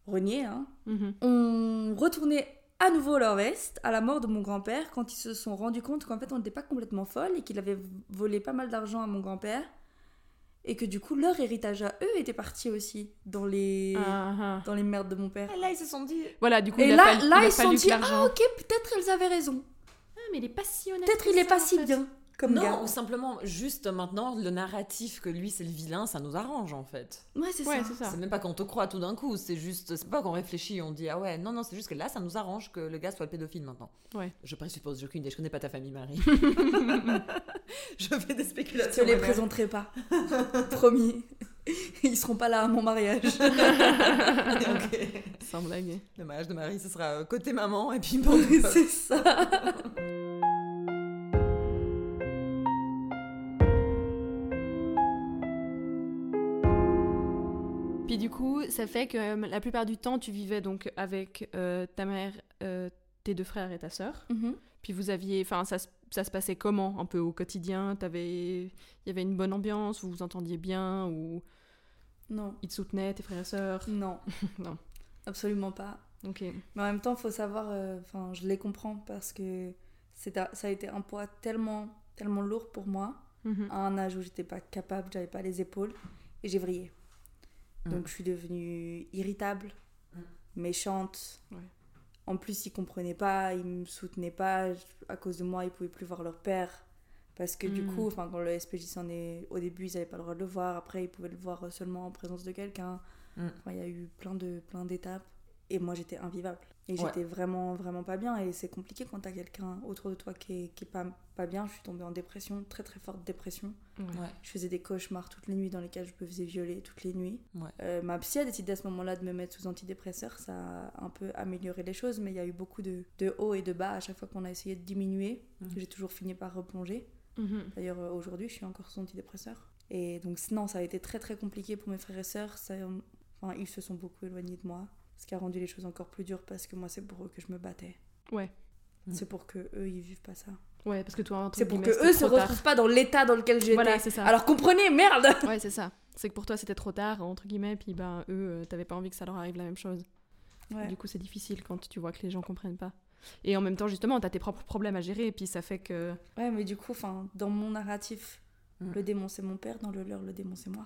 renié, hein, mhm. ont retourné à nouveau leur veste à la mort de mon grand-père quand ils se sont rendus compte qu'en fait on n'était pas complètement folle et qu'il avait volé pas mal d'argent à mon grand-père et que du coup leur héritage à eux était parti aussi dans les ah, ah. dans les merdes de mon père. Et là ils se sont dit voilà du coup et là là ils se sont dit ah ok peut-être elles avaient raison. Ah mais il est pas si honnête. Peut-être il est pas si bien non, ou simplement, juste maintenant, le narratif que lui c'est le vilain, ça nous arrange en fait. Ouais, c'est ça. C'est même pas qu'on te croit tout d'un coup, c'est juste, c'est pas qu'on réfléchit, on dit ah ouais, non, non, c'est juste que là ça nous arrange que le gars soit le pédophile maintenant. Ouais. Je présuppose, je, je connais pas ta famille, Marie. (laughs) je fais des spéculations. Je les présenterai pas. (laughs) Promis. Ils seront pas là à mon mariage. (laughs) Sans blague. Le mariage de Marie, ce sera euh, côté maman et puis bon. c'est ça. Coup, ça fait que euh, la plupart du temps, tu vivais donc avec euh, ta mère, euh, tes deux frères et ta sœur. Mhm. Puis vous aviez, enfin, ça, ça, se passait comment un peu au quotidien? Il y avait une bonne ambiance, vous vous entendiez bien ou non Ils te soutenaient, tes frères et sœurs? Non, (laughs) non, absolument pas. Ok. Mais en même temps, il faut savoir, enfin, je les comprends parce que ça a été un poids tellement, tellement lourd pour moi mhm. à un âge où j'étais pas capable, j'avais pas les épaules et j'ai vrillé. Donc mm. je suis devenue irritable, mm. méchante. En plus, ils comprenaient pas, ils me soutenaient pas. À cause de moi, ils pouvaient plus voir leur père. Parce que du mm. coup, quand le SPJ s'en est. Au début, ils n'avaient pas le droit de le voir. Après, ils pouvaient le voir seulement en présence de quelqu'un. Il y a eu plein de plein d'étapes. Et moi, j'étais invivable. Et j'étais vraiment, vraiment pas bien. Et c'est compliqué quand t'as quelqu'un autour de toi qui est, qui est pas, pas bien. Je suis tombée en dépression, très très forte dépression. Je faisais des cauchemars toutes les nuits dans lesquels je me faisais violer toutes les nuits. Euh, ma psy a décidé à ce moment-là de me mettre sous antidépresseur. Ça a un peu amélioré les choses, mais il y a eu beaucoup de, de hauts et de bas à chaque fois qu'on a essayé de diminuer. Mhm. J'ai toujours fini par replonger. Mhm. D'ailleurs, euh, aujourd'hui, je suis encore sous antidépresseur. Et donc, non, ça a été très très compliqué pour mes frères et sœurs. Ça, enfin, ils se sont beaucoup éloignés de moi. Ce qui a rendu les choses encore plus dures parce que moi, c'est pour eux que je me battais. Ouais. C'est pour que eux ils vivent pas ça. Ouais, parce que toi, c'est pour que eux se retrouvent pas dans l'état dans lequel j'étais. Voilà, c'est ça. Alors comprenez, merde. (laughs) Ouais, c'est ça. C'est que pour toi c'était trop tard entre guillemets, puis ben eux, euh, t'avais pas envie que ça leur arrive la même chose. Ouais. Du coup, c'est difficile quand tu vois que les gens comprennent pas. Et en même temps, justement, t'as tes propres problèmes à gérer, et puis ça fait que. Ouais, mais du coup, enfin, dans mon narratif, mm. le démon c'est mon père, dans le leur, le démon c'est moi.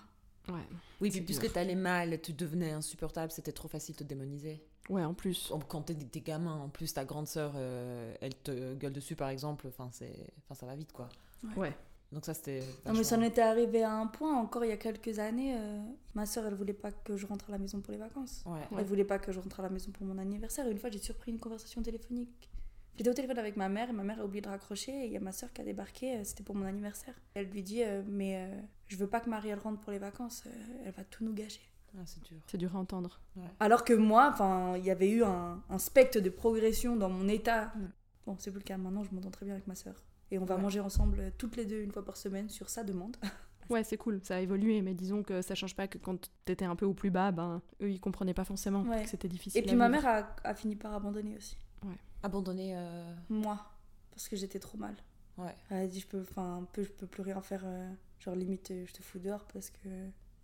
Ouais. Oui, puis puisque t'allais mal, tu devenais insupportable, c'était trop facile de te démoniser. Ouais, en plus. Quand t'es des gamins, en plus, ta grande sœur, euh, elle te gueule dessus, par exemple, enfin, ça va vite, quoi. Ouais. Donc ça, c'était... Non, mais ça en était arrivé à un point, encore il y a quelques années, euh, ma sœur, elle voulait pas que je rentre à la maison pour les vacances. Ouais. Elle voulait pas que je rentre à la maison pour mon anniversaire. Et une fois, j'ai surpris une conversation téléphonique. J'étais au téléphone avec ma mère, et ma mère a oublié de raccrocher, et il y a ma sœur qui a débarqué, euh, c'était pour mon anniversaire. Elle lui dit, mais je veux pas que Marie, elle rentre pour les vacances, elle va tout nous gâcher. Ah, c'est dur. C'est dur à entendre. Alors que moi, enfin, il y avait eu un, un, spectre de progression dans mon état. Bon, c'est plus le cas maintenant, je m'entends très bien avec ma sœur. Et on va manger ensemble euh, toutes les deux une fois par semaine sur sa demande. (laughs) ouais, c'est cool, ça a évolué, mais disons que ça change pas que quand t'étais un peu au plus bas, ben, eux ils comprenaient pas forcément que c'était difficile. Et puis ma mère a, a, fini par abandonner aussi. Ouais. Abandonner euh, Moi, parce que j'étais trop mal. Ouais. Elle a dit je peux, enfin, je peux plus rien faire, euh, genre limite je te fous dehors parce que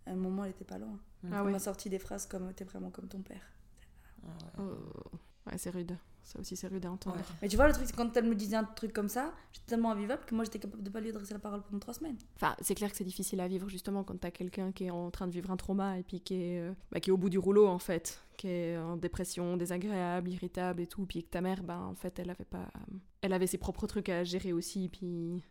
à un moment elle était pas loin. Ah on m'a sorti des phrases comme t'es vraiment comme ton père. Ah ouais, oh. ouais c'est rude. Ça aussi, c'est rude à entendre. Mais tu vois, le truc, c'est quand elle me disait un truc comme ça, j'étais tellement invivable que moi, j'étais capable de pas lui adresser la parole pendant trois semaines. Enfin, c'est clair que c'est difficile à vivre, justement, quand t'as quelqu'un qui est en train de vivre un trauma et puis qui est, euh, bah, qui est au bout du rouleau, en fait, qui est en dépression, désagréable, irritable et tout, puis que ta mère, ben, en fait, elle avait pas, elle avait ses propres trucs à gérer aussi, puis...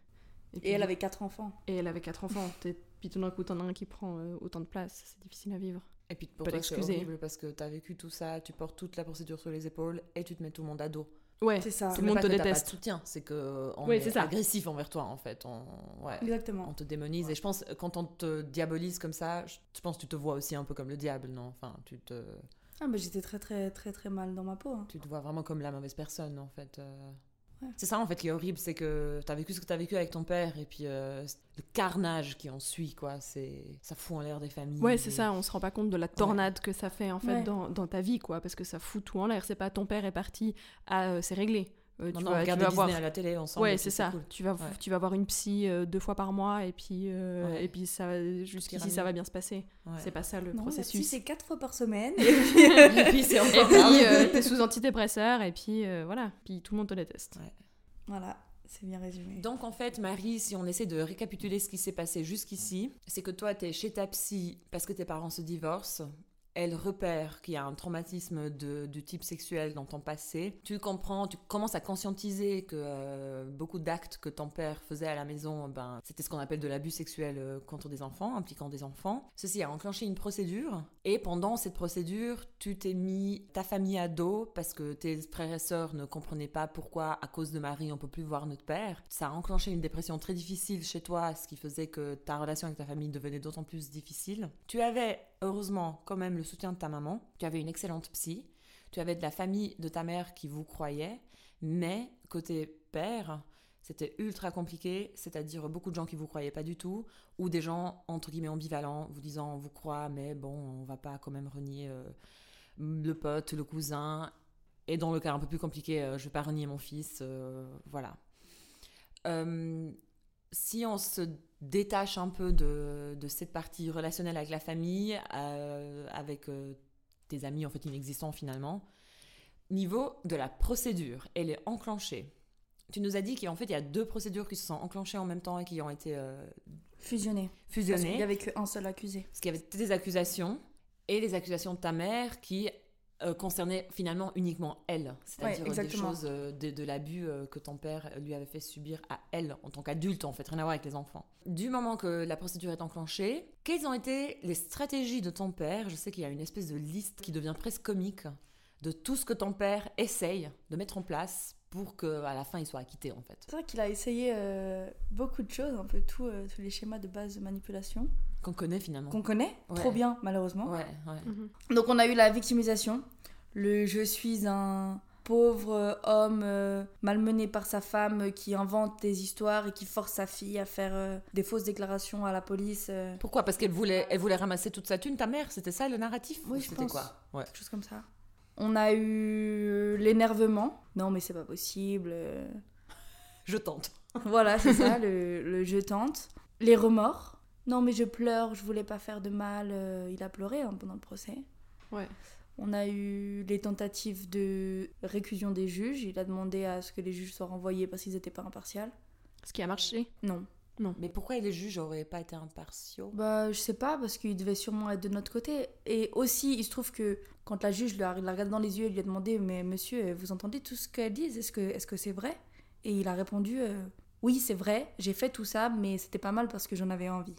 Et, elle avait quatre enfants. Et elle avait quatre enfants. (laughs) puis tout d'un coup, t'en as un qui prend euh, autant de place, c'est difficile à vivre. Et puis pour toi, c'est horrible? Parce que t'as vécu tout ça, tu portes toute la procédure sur les épaules et tu te mets tout le monde à dos. Ouais, c'est ça. Tout le monde te déteste. Pas de soutien, c'est que on est, agressif envers toi en fait. On, ouais, Exactement. On te démonise et je pense quand on te diabolise comme ça, je pense que tu te vois aussi un peu comme le diable, non? Enfin, tu te. Ah bah j'étais très très très très mal dans ma peau. Hein. Tu te vois vraiment comme la mauvaise personne en fait. Euh. C'est ça en fait qui est horrible, c'est que tu as vécu ce que tu as vécu avec ton père et puis euh, le carnage qui en suit, quoi. C'est ça fout en l'air des familles. Ouais, c'est ça. On se rend pas compte de la tornade que ça fait en fait dans, dans, ta vie, quoi, parce que ça fout tout en l'air. C'est pas ton père est parti, à euh, c'est réglé. Euh, tu, vas, tu vas voir à la télé ensemble. Ouais, c'est ça. Tu vas tu vas voir une psy euh, deux fois par mois et puis euh, et puis ça jusqu'ici ça va bien se passer. C'est pas ça le processus. La c'est quatre fois par semaine. (laughs) et puis, c'est encore. Et puis t'es sous antidépresseur et puis voilà. Puis tout le monde te déteste. Voilà. C'est bien résumé. Donc en fait, Marie, si on essaie de récapituler ce qui s'est passé jusqu'ici, c'est que toi, tu es chez ta psy parce que tes parents se divorcent elle repère qu'il y a un traumatisme de, type sexuel dans ton passé, tu comprends, tu commences à conscientiser que euh, beaucoup d'actes que ton père faisait à la maison, ben, c'était ce qu'on appelle de l'abus sexuel euh, contre des enfants, impliquant des enfants. Ceci a enclenché une procédure, et pendant cette procédure, tu t'es mis ta famille à dos parce que tes frères et sœurs ne comprenaient pas pourquoi, à cause de Marie, on peut plus voir notre père. Ça a enclenché une dépression très difficile chez toi, ce qui faisait que ta relation avec ta famille devenait d'autant plus difficile. Tu avais heureusement quand même le soutien de ta maman, tu avais une excellente psy, tu avais de la famille de ta mère qui vous croyait, mais côté père, c'était ultra compliqué, c'est-à-dire beaucoup de gens qui vous croyaient pas du tout, ou des gens entre guillemets ambivalents, vous disant on vous croit, mais bon, on va pas quand même renier euh, le pote, le cousin, et dans le cas un peu plus compliqué, je euh, je vais pas renier mon fils, euh, voilà. si on se détache un peu de, de, cette partie relationnelle avec la famille, euh, avec euh, tes amis en fait inexistants finalement. Niveau de la procédure, elle est enclenchée. Tu nous as dit qu'en fait il y a deux procédures qui se sont enclenchées en même temps et qui ont été euh, fusionnées. Fusionnées. Parce qu'il n'y avait qu'un seul accusé. Parce qu'il y avait des accusations et les accusations de ta mère qui euh, concernait finalement uniquement elle, c'est-à-dire des choses euh, de, l'abus euh, que ton père lui avait fait subir à elle en tant qu'adulte, en fait, rien à voir avec les enfants. Du moment que la procédure est enclenchée, quelles ont été les stratégies de ton père? Je sais qu'il y a une espèce de liste qui devient presque comique de tout ce que ton père essaye de mettre en place pour qu'à la fin il soit acquitté en fait. C'est vrai qu'il a essayé beaucoup de choses, un peu tout, tous les schémas de base de manipulation. Qu'on connaît finalement. Qu'on connaît, trop bien malheureusement. Ouais, ouais. Mhm. Donc on a eu la victimisation, le je suis un pauvre homme euh, malmené par sa femme qui invente des histoires et qui force sa fille à faire euh, des fausses déclarations à la police. Euh. Pourquoi? Parce qu'elle voulait, elle voulait ramasser toute sa thune, ta mère C'était ça le narratif? Oui, je pense. quoi? Ouais. Quelque chose comme ça. On a eu l'énervement. Non, mais c'est pas possible. je tente. Voilà, c'est (laughs) ça, le, le je tente. Les remords non mais je pleure, je voulais pas faire de mal. Euh, il a pleuré hein, pendant le procès. Ouais. On a eu les tentatives de récussion des juges. Il a demandé à ce que les juges soient renvoyés parce qu'ils n'étaient pas impartials. Ce qui a marché Non. Non. Mais pourquoi les juges n'auraient pas été impartiaux? Bah, je sais pas, parce qu'ils devaient sûrement être de notre côté. Et aussi, il se trouve que quand la juge l'a regardé dans les yeux, elle lui a demandé Mais monsieur, vous entendez tout ce qu'elle dit? Est-ce que c'est -ce c'est vrai? Et il a répondu euh, Oui, c'est vrai, j'ai fait tout ça, mais c'était pas mal parce que j'en avais envie.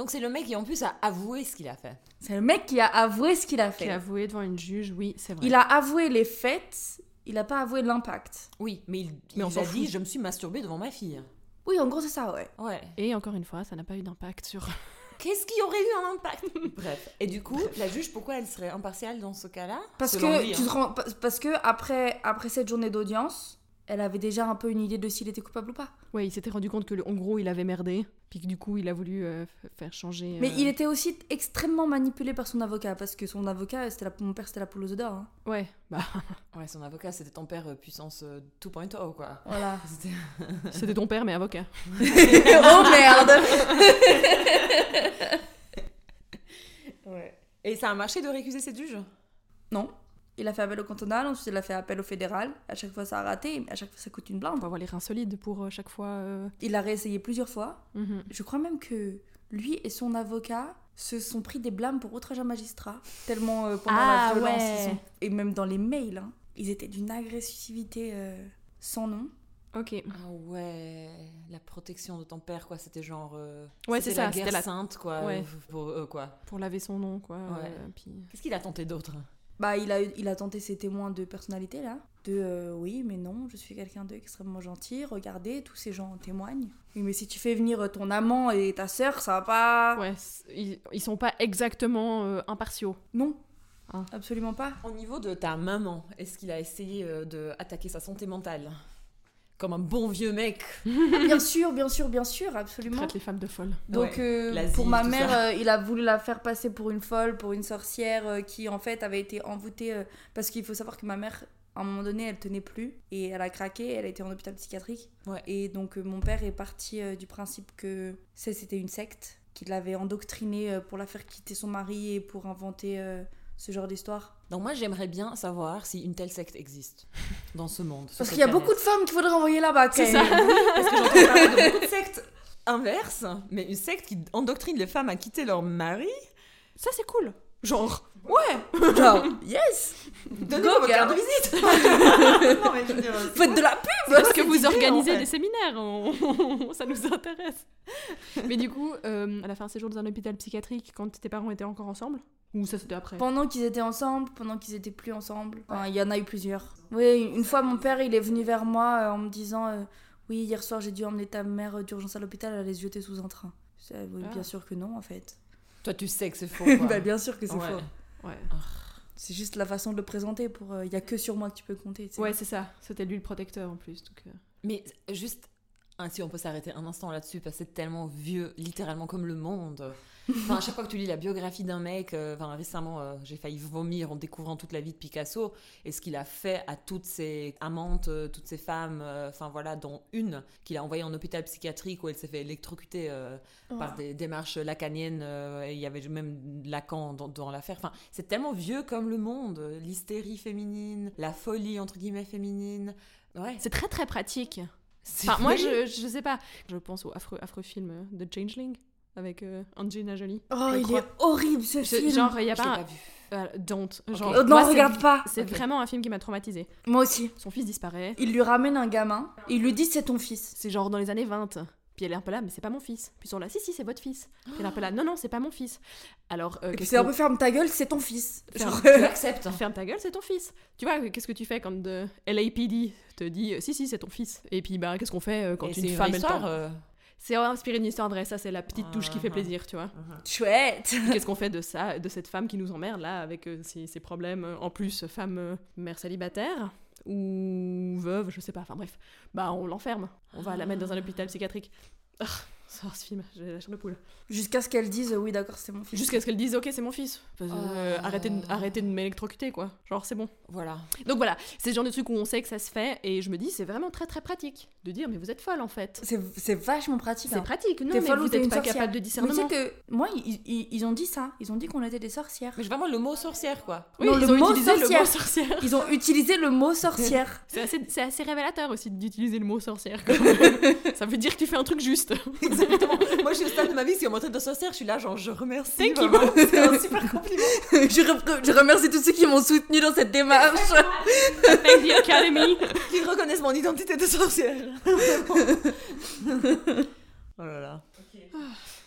Donc c'est le mec qui en plus a avoué ce qu'il a fait. C'est le mec qui a avoué ce qu'il a fait. Qui a avoué devant une juge, oui, c'est vrai. Il a avoué les faits, il n'a pas avoué l'impact. Oui, mais il, mais on a dit je me suis masturbée devant ma fille. Oui, en gros c'est ça, ouais. Ouais. Et encore une fois, ça n'a pas eu d'impact sur. (laughs) Qu'est-ce qui aurait eu un impact? Bref. Et du coup, la juge, pourquoi elle serait impartiale dans ce cas-là? Parce que tu hein. parce que après après cette journée d'audience, elle avait déjà un peu une idée de s'il était coupable ou pas. Ouais, il s'était rendu compte que en gros il avait merdé, puis que du coup il a voulu euh, faire changer. Mais il euh, était aussi extrêmement manipulé par son avocat parce que son avocat, c'était la... mon père, c'était la poule aux d'or. Hein. Ouais, bah. (laughs) Ouais, son avocat, c'était ton père euh, puissance 2.0 quoi. Voilà. (laughs) (laughs) C'était ton père mais avocat. oh merde. ouais. Et ça a marché de récuser cette juge? Non. Il a fait appel au cantonal, ensuite il a fait appel au fédéral. À chaque fois, ça a raté, à chaque fois, ça coûte une blinde. On va avoir les reins solides pour euh, chaque fois. Euh. Il a réessayé plusieurs fois. Mhm. Je crois même que lui et son avocat se sont pris des blâmes pour outrage à magistrat. Tellement euh, pendant ah, la violence. Et même dans les mails, hein, ils étaient d'une agressivité sans nom. Ok. Ah ouais, la protection de ton père, quoi, c'était genre. euh, Ouais, c'était c'est ça, la guerre c'était la- sainte, quoi. Ouais. Pour eux, quoi. Pour laver son nom, quoi. Ouais. euh, puis... Qu'est-ce qu'il a tenté d'autre? Bah, il a, il a tenté ses témoins de personnalité là. De euh, oui, mais non, je suis quelqu'un d'extrêmement gentil. Regardez, tous ces gens témoignent. Oui, mais si tu fais venir ton amant et ta sœur, ça va pas. Ouais, ils, ils sont pas exactement euh, impartiaux. Non, Ah. absolument pas. Au niveau de ta maman, est-ce qu'il a essayé euh, de attaquer sa santé mentale? Comme un bon vieux mec. (laughs) bien sûr, bien sûr, bien sûr, absolument. Traite les femmes de folles. Donc Ouais, euh, pour ma mère, euh, il a voulu la faire passer pour une folle, pour une sorcière euh, qui en fait avait été envoûtée euh, parce qu'il faut savoir que ma mère à un moment donné elle tenait plus et elle a craqué, elle a été en hôpital psychiatrique Ouais. et donc euh, mon père est parti euh, du principe que ça, c'était une secte qui l'avait endoctrinée euh, pour la faire quitter son mari et pour inventer euh, ce genre d'histoire. Donc moi, j'aimerais bien savoir si une telle secte existe (laughs) dans ce monde. Parce qu'il y a planète. beaucoup de femmes qu'il faudrait envoyer là-bas. C'est ça. Parce que j'entends parler de beaucoup de (laughs) sectes inverses, mais une secte qui endoctrine les femmes à quitter leur mari. Ça, c'est cool. Genre, ouais Genre, (laughs) yes, Donnez-moi votre carte de visite. non, mais je veux dire, c'est faites de la pub. Parce que vous en organisez fait. des séminaires, on- ça nous intéresse. Mais du coup, euh, elle a fait un séjour dans un hôpital psychiatrique quand tes parents étaient encore ensemble Ou ça c'était après Pendant qu'ils étaient ensemble, pendant qu'ils étaient plus ensemble. Enfin, il y en a eu plusieurs. Oui, une fois, mon père, il est venu vers moi euh, en me disant euh, Oui, hier soir, j'ai dû emmener ta mère euh, d'urgence à l'hôpital, elle allait se jeter sous un train. Je dis, oui, Ah. Bien sûr que non, en fait. Toi, tu sais que c'est faux. (laughs) Quoi. bah, bien sûr que c'est Ouais. faux. Ouais, C'est juste la façon de le présenter. pour Il y a que sur moi que tu peux compter. tu sais. ouais c'est ça. C'était lui le protecteur en plus. Donc, euh, Mais juste, hein, si on peut s'arrêter un instant là-dessus, parce que c'est tellement vieux, littéralement comme le monde. Enfin, à chaque fois que tu lis la biographie d'un mec, euh, enfin, récemment, euh, j'ai failli vomir en découvrant toute la vie de Picasso et ce qu'il a fait à toutes ses amantes, euh, toutes ses femmes, enfin voilà, dont une qu'il a envoyée en hôpital psychiatrique où elle s'est fait électrocuter par des démarches lacaniennes et il y avait même Lacan dans, dans l'affaire. Enfin, c'est tellement vieux comme le monde, l'hystérie féminine, la folie entre guillemets féminine. Ouais, C'est très très pratique. Enfin, moi, je, je sais pas. Je pense au affreux, affreux film de Changeling avec euh, Angelina Jolie. Oh, il est horrible ce Je- film. genre, il y a Je pas. pas un- vu. euh, don't. Oh, non, moi, regarde pas. C'est vraiment un film qui m'a traumatisé. Moi aussi. Son fils disparaît. Il lui ramène un gamin. Et il lui dit C'est ton fils. C'est genre dans les années 20. Puis elle est un peu là, mais c'est pas mon fils. Puis ils sont là, si, si, c'est votre fils. Puis elle est un peu là, non, non, c'est pas mon fils. Alors, euh, c'est un qu'on- peu ferme ta gueule, c'est ton fils. Ferme- Genre, Tu acceptes. Ferme ta gueule, c'est ton fils. Tu vois, qu'est-ce que tu fais quand de LAPD te dit euh, si, si, c'est ton fils? Et puis, bah, qu'est-ce qu'on fait euh, quand Et une femme elle euh, C'est inspiré d'une histoire vraie, ça, c'est la petite touche qui fait Ah, plaisir, tu vois. Chouette. Puis Qu'est-ce qu'on fait de ça, de cette femme qui nous emmerde là, avec euh, ses, ses problèmes, euh, en plus, femme euh, mère célibataire? Ou veuve, je sais pas, enfin bref. Bah, on l'enferme. On va la mettre dans un hôpital psychiatrique. Ça, ce film, j'ai la chair de poule. Jusqu'à ce qu'elle dise Oui, d'accord, c'est mon fils. Jusqu'à ce qu'elle dise, ok, c'est mon fils. Parce euh, arrêtez, de, arrêtez de m'électrocuter, quoi. Genre, c'est bon. Voilà. Donc voilà, c'est le genre de truc où on sait que ça se fait, et je me dis, c'est vraiment très très pratique de dire, mais vous êtes folle en fait. C'est c'est vachement pratique. C'est hein. pratique, non, mais folle ou vous t'es n'êtes pas sorcière. capable de Mais tu discernement. sais que moi, ils, ils- ils ont dit ça. Ils ont dit qu'on était des sorcières. Mais vraiment le mot sorcière, quoi. Oui, Non, ils le ont mot utilisé le mot sorcière. Ils ont utilisé le mot (laughs) sorcière. C'est assez, c'est assez révélateur aussi d'utiliser le mot sorcière. (laughs) ça veut dire que tu fais un truc juste. Exactement. (laughs) Moi, je suis au stade de ma vie, si on me traite de sorcière, je suis là, genre, je remercie. You. (laughs) C'est un super compliment. (laughs) je, re- je remercie tous ceux qui m'ont soutenu dans cette démarche. Thank the Academy. Qui reconnaissent mon identité de sorcière. oh là là.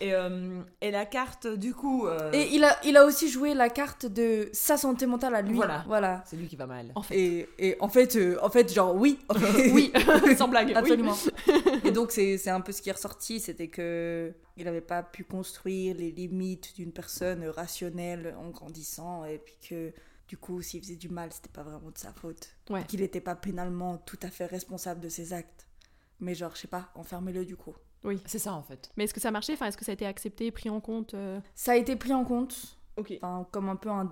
Et, euh, et la carte, du coup. euh, Et il a, il a aussi joué la carte de sa santé mentale à lui. Voilà. Voilà. C'est lui qui va mal. En fait, Et, et en fait, euh, en fait, genre oui. (laughs) oui, (laughs) sans blague. oui. Absolument. (laughs) Et donc c'est c'est un peu ce qui est ressorti, c'était que il n'avait pas pu construire les limites d'une personne rationnelle en grandissant, et puis que du coup, s'il faisait du mal, c'était pas vraiment de sa faute. Ouais. Qu'il n'était pas pénalement tout à fait responsable de ses actes. Mais genre, je sais pas, enfermez-le du coup. C'est ça, en fait. Mais est-ce que ça a marché? Enfin, est-ce que ça a été accepté, pris en compte euh? Ça a été pris en compte, Ok. enfin, comme un peu un-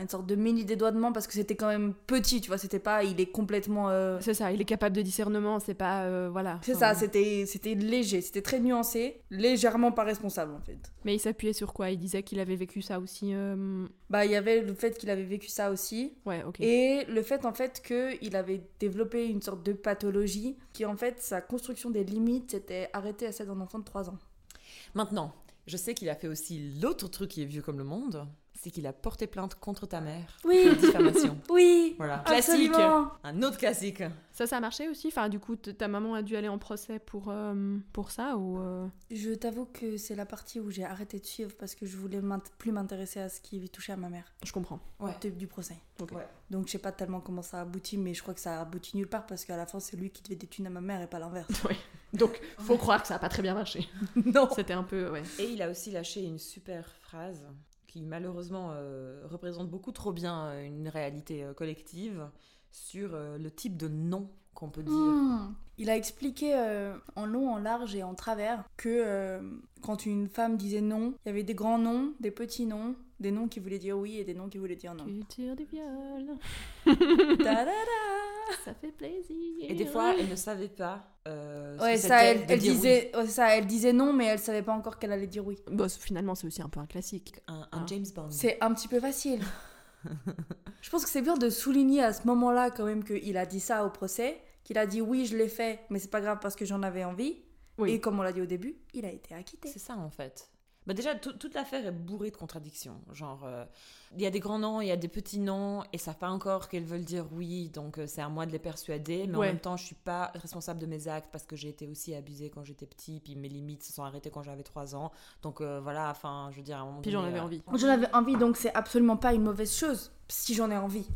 une sorte de mini dédouanement parce que c'était quand même petit, tu vois, c'était pas, il est complètement. euh, C'est ça, il est capable de discernement, c'est pas. euh, voilà. C'est Enfin, ça, c'était c'était léger, c'était très nuancé, légèrement pas responsable en fait. Mais il s'appuyait sur quoi? Il disait qu'il avait vécu ça aussi. euh, Bah, il y avait le fait qu'il avait vécu ça aussi, Ouais, ok. et le fait en fait qu'il avait développé une sorte de pathologie qui en fait sa construction des limites était arrêtée à celle d'un enfant de 3 ans. Maintenant, je sais qu'il a fait aussi l'autre truc qui est vieux comme le monde. C'est qu'il a porté plainte contre ta mère. Oui. Pour diffamation. (laughs) Oui. Voilà. Classique. Un autre classique. Ça, ça a marché aussi Enfin, du coup, ta maman a dû aller en procès pour, euh, pour ça ou euh? Je t'avoue que c'est la partie où j'ai arrêté de suivre parce que je voulais plus m'intéresser à ce qui touchait à ma mère. Je comprends. Ouais. du procès. Donc je sais pas tellement comment ça a abouti, mais je crois que ça a abouti nulle part parce qu'à la fin, c'est lui qui devait des thunes à ma mère et pas l'inverse. (laughs) Oui. Donc, faut croire que ça a pas très bien marché. (laughs) non. C'était un peu, ouais. Et il a aussi lâché une super phrase malheureusement euh, représente beaucoup trop bien euh, une réalité euh, collective sur le type de nom qu'on peut dire. Hmm. Il a expliqué en long, en large et en travers que quand une femme disait non, il y avait des grands noms, des petits noms, des noms qui voulaient dire oui et des noms qui voulaient dire non. Culture du viol. (laughs) ça fait plaisir. Et des fois, elle ne savait pas. Euh, ouais, ça, elle, disait, ça, elle disait non, mais elle savait pas encore qu'elle allait dire oui. Bon, finalement, c'est aussi un peu un classique. Un, un hein. James Bond. C'est un petit peu facile. (laughs) je pense que c'est bien de souligner à ce moment-là, quand même, qu'il a dit ça au procès, qu'il a dit oui, je l'ai fait, mais c'est pas grave parce que j'en avais envie. Et comme on l'a dit au début, il a été acquitté. C'est ça, en fait. Bah déjà, toute l'affaire est bourrée de contradictions. Genre, euh, il y a des grands noms, il y a des petits noms, et ça pas encore qu'elles veulent dire oui, donc euh, c'est à moi de les persuader. Mais en même temps, je suis pas responsable de mes actes parce que j'ai été aussi abusée quand j'étais petit, puis mes limites se sont arrêtées quand j'avais 3 ans. Donc euh, voilà, enfin, je veux dire, à un moment Puis j'en avais envie. J'en avais envie, donc c'est absolument pas une mauvaise chose si j'en ai envie.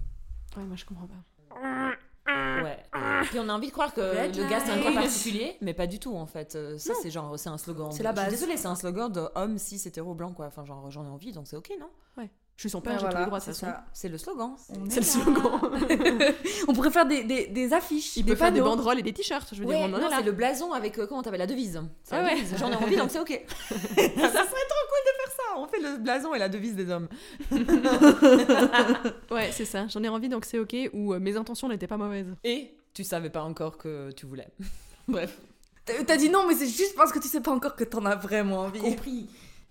Ouais, moi je comprends pas. Ouais. Puis on a envie de croire que le gars c'est un cas particulier, mais pas du tout en fait. Euh, ça c'est genre c'est un slogan. C'est la base. Désolée, c'est un slogan de homme cis hétéro blanc quoi. Enfin genre j'en ai envie donc c'est ok non? Ouais. Je suis son père, j'ai tous les droits, c'est ça. C'est le slogan. C'est le slogan. (laughs) on pourrait faire des, des, des affiches. Il peut faire des banderoles et des t-shirts. Je veux dire, non, c'est le blason avec euh, comment t'appelles la devise. Ouais, J'en ai envie, donc c'est ok. (laughs) ça serait trop cool de. On fait le blason et la devise des hommes. (laughs) ouais, c'est ça. J'en ai envie, donc c'est ok. Ou euh, mes intentions n'étaient pas mauvaises. Et tu savais pas encore que tu voulais. (laughs) Bref. T'as dit non, mais c'est juste parce que tu sais pas encore que t'en as vraiment envie. Compris.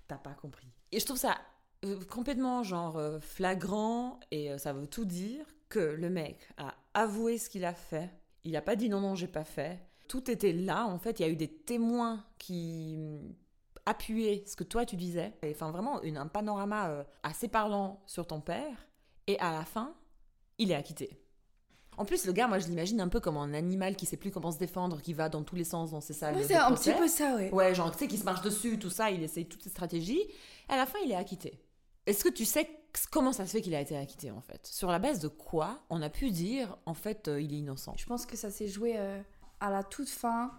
T'as pas compris. Et je trouve ça euh, complètement genre euh, flagrant et euh, ça veut tout dire que le mec a avoué ce qu'il a fait. Il a pas dit non non j'ai pas fait. Tout était là en fait. Il y a eu des témoins qui appuyaient ce que toi tu disais. Enfin vraiment une, un panorama assez parlant sur ton père. Et à la fin, il est acquitté. En plus, le gars, moi, je l'imagine un peu comme un animal qui sait plus comment se défendre, qui va dans tous les sens dans ses salles. Ouais, c'est un petit peu ça, ouais. Ouais, genre, tu sais, qui se marche dessus, tout ça, il essaye toutes ses stratégies. à la fin, il est acquitté. Est-ce que tu sais comment ça se fait qu'il a été acquitté, en fait? Sur la base de quoi on a pu dire, en fait, euh, il est innocent? Je pense que ça s'est joué euh, à la toute fin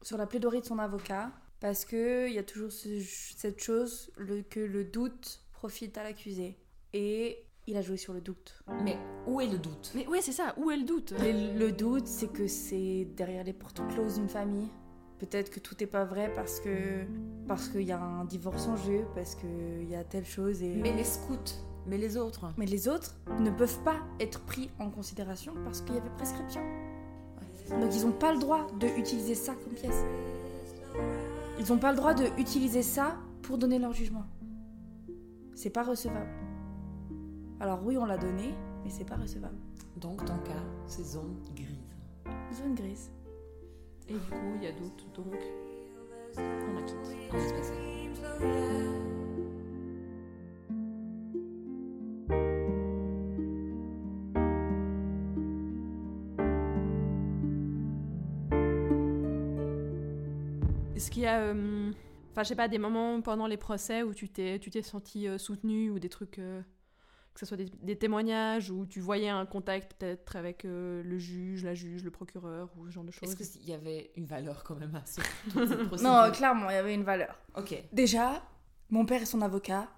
sur la plaidoirie de son avocat, parce qu'il y a toujours cette chose le, que le doute profite à l'accusé. Et il a joué sur le doute. Mais où est le doute? Mais ouais, c'est ça, où est le doute? Le doute, c'est que c'est derrière les portes closes d'une famille. Peut-être que tout n'est pas vrai parce que parce qu'il y a un divorce en jeu, parce qu'il y a telle chose et... Mais les scouts, mais les autres Mais les autres ne peuvent pas être pris en considération parce qu'il y avait prescription. Donc ils n'ont pas le droit d'utiliser ça comme pièce. Ils n'ont pas le droit d'utiliser ça pour donner leur jugement. C'est pas recevable. Alors oui, on l'a donné, mais c'est pas recevable. Donc ton cas, c'est zone grise. Zone grise. Et du coup, il y a d'autres, donc on a quitté. On Est-ce qu'il y a, euh, enfin, je sais pas, des moments pendant les procès où tu t'es, tu t'es senti euh, soutenu ou des trucs euh, que ce soit des, témoignages où tu voyais un contact peut-être avec euh, le juge, la juge, le procureur ou ce genre de choses? Est-ce qu'il y avait une valeur quand même à ce (laughs) Non, clairement, il y avait une valeur. Ok. Déjà, mon père et son avocat,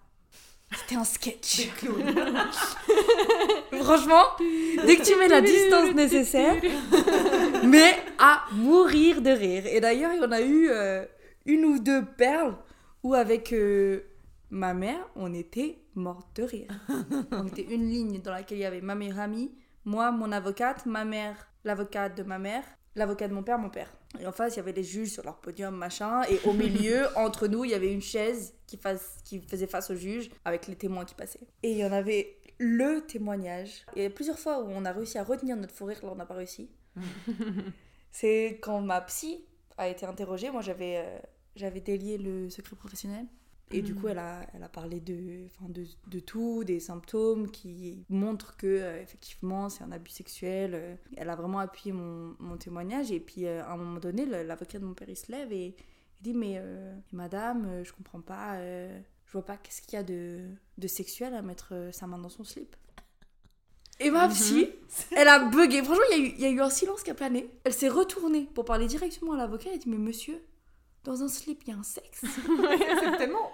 c'était un sketch. (laughs) Franchement, dès que tu mets la distance (laughs) nécessaire, mais à mourir de rire. Et d'ailleurs, il y en a eu euh, une ou deux perles où avec euh, ma mère, on était morte de rire. (laughs) on était une ligne dans laquelle il y avait ma meilleure amie, moi, mon avocate, ma mère, l'avocate de ma mère, l'avocat de mon père, mon père. Et en face, il y avait les juges sur leur podium, machin. Et au milieu, (laughs) entre nous, il y avait une chaise qui, qui faisait face au juge avec les témoins qui passaient. Et il y en avait le témoignage. Il y a plusieurs fois où on a réussi à retenir notre fou rire, là on n'a pas réussi. (laughs) C'est quand ma psy a été interrogée. Moi, j'avais euh, j'avais délié le secret professionnel. Et du coup, elle a, elle a parlé de, de, de tout, des symptômes qui montrent que, euh, effectivement, c'est un abus sexuel. euh. Elle a vraiment appuyé mon, mon témoignage. Et puis, euh, à un moment donné, l'avocat de mon père, il se lève et il dit Mais euh, madame, je comprends pas, je vois pas qu'est-ce qu'il y a de, de sexuel à mettre sa main dans son slip. Et ma psy, elle a bugué. Franchement, il y, a eu- il y a eu un silence qui a plané. Elle s'est retournée pour parler directement à l'avocat. Elle a dit Mais monsieur, dans un slip, il y a un sexe. (laughs) c'est tellement.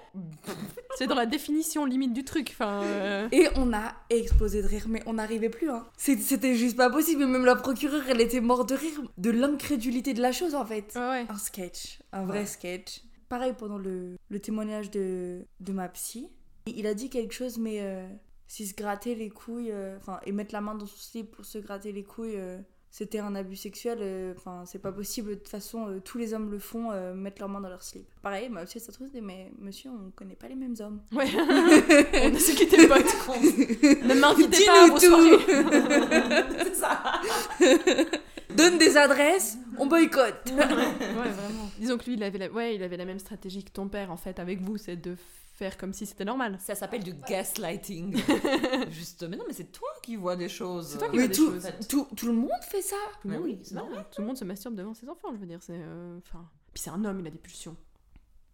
C'est dans la définition limite du truc. Enfin, euh, Et on a explosé de rire, mais on n'arrivait plus. Hein. C'était juste pas possible. Même la procureure, elle était morte de rire de l'incrédulité de la chose en fait. ouais. Un sketch, un vrai Ouais. sketch. Pareil pendant le, le témoignage de, de ma psy. Il a dit quelque chose, mais euh, si se gratter les couilles, euh, enfin, et mettre la main dans son slip pour se gratter les couilles, euh, c'était un abus sexuel. euh, Enfin, c'est pas possible. De toute façon, euh, tous les hommes le font, euh, mettre leurs mains dans leur slip. Pareil, ma psy, ça trouve, mais monsieur, on connaît pas les mêmes hommes. (laughs) Ouais. on a ce qui était potes. ne m'invitez pas à Dis-nous vos tout. soirées. (laughs) c'est ça. (laughs) Donne des adresses, on boycotte. Ouais, vraiment. Disons que lui, il avait, la... Ouais, il avait la même stratégie que ton père, en fait, avec vous, c'est de faire comme si c'était normal. Ça s'appelle du gaslighting. (laughs) Juste, mais non, mais c'est toi qui vois des choses. C'est toi qui Mais vois des tout, choses. tout, tout le monde fait ça. Tout le Mais monde, oui, c'est normal. ouais, tout le monde se masturbe devant ses enfants, je veux dire. C'est, euh, enfin, puis c'est un homme, il a des pulsions.